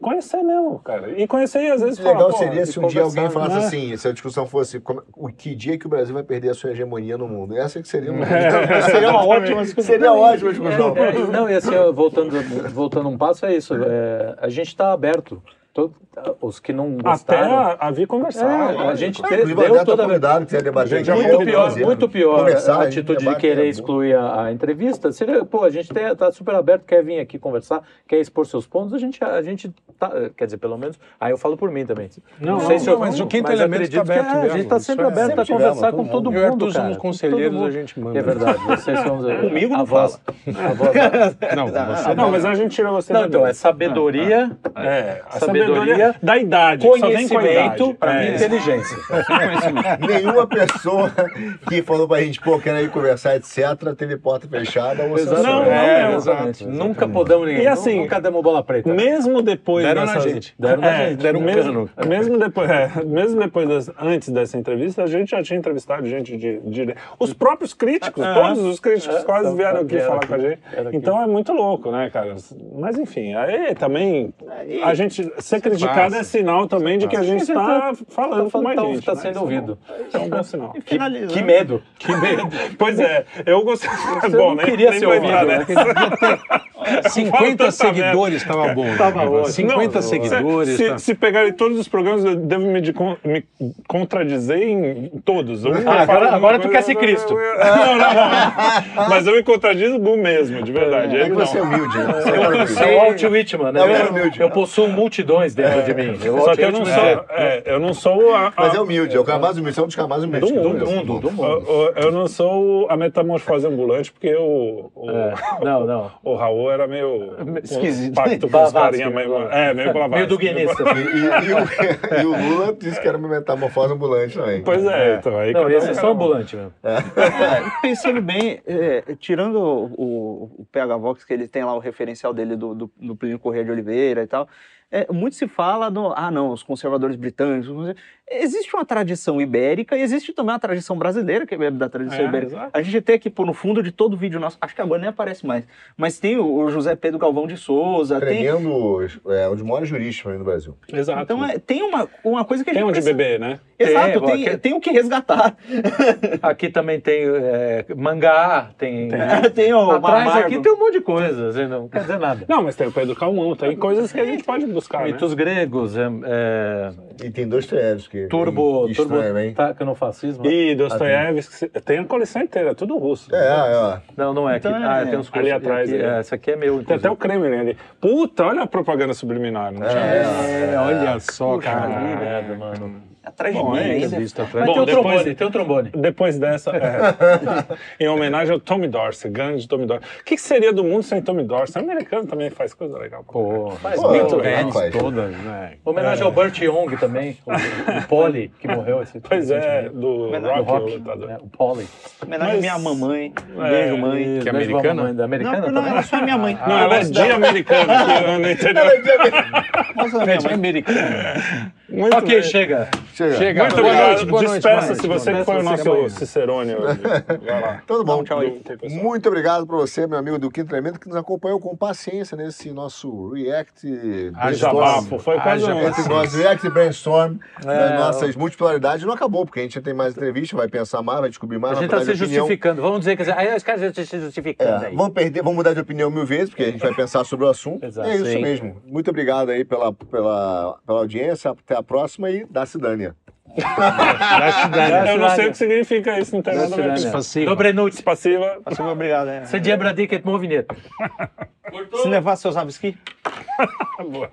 conhecer mesmo, cara. E conhecer e às vezes falar, legal seria se um dia alguém falasse né? assim, se a discussão fosse como- o que dia que o Brasil vai perder a sua hegemonia no mundo. Essa que seria uma, Seria uma ótima seria uma ótima discussão. É, é, não, e assim, voltando, voltando um passo, é isso. é, a gente está aberto. Todo- os que não Até gostaram. a, a vir conversar. É, a gente te- Inclusive, deu até toda a debater Gente, já aqui, muito é pior, muito pior Conversar, a atitude de querer é excluir a, a entrevista. Seria, pô, a gente tem- tá super aberto, quer vir aqui conversar, quer expor seus pontos, a gente, a gente tá, quer dizer, pelo menos, aí eu falo por mim também. Não, sei não, se não, eu, mas o quinto mas elemento acredito tá aberto que é, a gente tá isso sempre é- aberto a conversar com todo Eu e mundo, Arthur cara. somos conselheiros, a gente manda. É verdade, vocês são Comigo a não voz, a voz. Da- Não, você Não, mas a gente tira você Não, então, é sabedoria, É, a sabedoria, sabedoria, da idade. a conhecimento É. e inteligência. Nenhuma pessoa que falou pra gente, pô, quero ir conversar, etc., teve porta fechada ou Exato. Não, censurou. é, exatamente. exato, Nunca exatamente. podemos ninguém. E assim, nunca demos bola preta. Mesmo depois Deram na gente. Deram na É, gente. Deram um mesmo, cano. mesmo depois, é, mesmo depois das- antes dessa entrevista, a gente já tinha entrevistado gente de, de- os próprios críticos, todos os críticos quase então, vieram aqui falar aqui, com a gente. Então é muito louco, né, cara? Mas enfim, aí também a gente ser criticado é sinal também de que a gente está tá- falando tá com mais falando- gente. tá né? sendo Isso é ouvido. é um bom sinal. Que medo. Que medo. Pois é, eu gostei. Você Bom, nem, queria ser ouvido, entrar né? nessa. 50 tanta seguidores estava bom. Tava Eva. ótimo. 50 Não, seguidores. Se, tá- se pegarem todos os programas, eu devo me, contradizer em todos. Ah, agora- tu quer ser Cristo. Não, não, não. Mas eu me contradizo mesmo, de verdade. É Ele que você é humilde, né? Você é o Walt Whitman, né? É Eu, Whitman. eu multidões dentro de mim. Eu, Só Walt que eu não sou, é- é, eu não sou a, a- Mas é humilde, é o cara mais humilde, você é um dos caras mais humildes. do mundo. conheço. mundo, do mundo. Eu, eu não sou a metamorfose ambulante, porque o, o, É, não, não. o Raul era meio Esquisito. pacto com os carinha meio, né? é, meio Blavatsky. Meio do guionista. E, e- e o, e o Lula disse que era uma metamorfose ambulante também. Pois é, então aí Não, esse é só ambulante mesmo. É, pensando bem, é, tirando o, o, o PH Vox, que ele tem lá o referencial dele do, do, do Plínio Corrêa de Oliveira e tal, é, muito se fala do, ah não, os conservadores britânicos, existe uma tradição ibérica e existe também uma tradição brasileira, que é da tradição É, ibérica. exato. A gente tem aqui, pô, no fundo de todo vídeo nosso, acho que agora nem aparece mais, mas tem o, o José Pedro Galvão de Souza, tem... Tremendo, é um dos maiores juristas também no Brasil. Exato. Então é, tem uma, uma coisa que a Tem gente onde precisa- beber, né? Exato, Tem, tem, aqui- tem o que resgatar. Aqui também tem é, mangá, tem. tem o Atrás aqui tem um monte de coisa, assim, não quer dizer nada. Não, mas tem o Pedro Calmon, tem coisas que a gente pode buscar, né? Mitos gregos, é, é, E tem Dostoiévski. Turbo, Tem turbo estranho, hein? taca no fascismo. E Dostoiévski, tem a coleção inteira, tudo russo. É, é. Não, não é. Aqui, Então ah, é- tem uns ali cursos- atrás, aqui, ali. é, esse aqui é meu, Tem até o Kremlin ali. Puta, olha a propaganda subliminar. Não tinha É, É, olha só, Cara, cara. que merda, mano. Atrás de Bom, mim é ainda. Mas atrás. Bom, tem o depois- trombone, tem o trombone. Depois dessa, é, em homenagem ao Tommy Dorsey, grande Tommy Dorsey. O que, que seria do mundo sem Tommy Dorsey? O americano também faz coisa legal. Pô, Faz Pô, muito é, bem. todas, né? Homenagem ao Burt Young também, o, o Polly, que morreu esse Pois é, do Rock, rock, o né, o Polly. Homenagem à Mas- minha mamãe. É, beijo, mãe. Que é americana? mamãe, da americana Não, não, ela só é minha mãe. Não, ela é de americano, que eu não entendeu. Ela só é minha mãe. americana. Muito ok, bem. chega. Chega. Chega. Muito Boa obrigado. noite, boa noite, Despeça-se boa você que foi o nosso amanhã. Cicerone hoje. Vai lá. Tudo bom? Dá um tchau aí. Muito obrigado para você, meu amigo do Quinto Elemento, que nos acompanhou com paciência nesse nosso React Haja Brainstorm. bafo, foi quase um... Esse nosso React Brainstorm É, das nossas multipolaridades não acabou, porque a gente tem mais entrevista, vai pensar mais, vai descobrir mais. A gente tá mudar se justificando. Vamos dizer que aí os caras estão se justificando É, aí. vamos, perder, vamos mudar de opinião mil vezes, porque a gente vai pensar sobre o assunto. Exato. é isso Sim. mesmo. Muito obrigado aí pela, pela, pela audiência. Até a próxima aí da Cidânia. Eu não sei o que significa isso, não tem nada a ver. Spassiva. Dobre noite. Spassiva. Spassiva, obrigado. Né? Você debra diket movinjet. Se levar seus avski. Boa.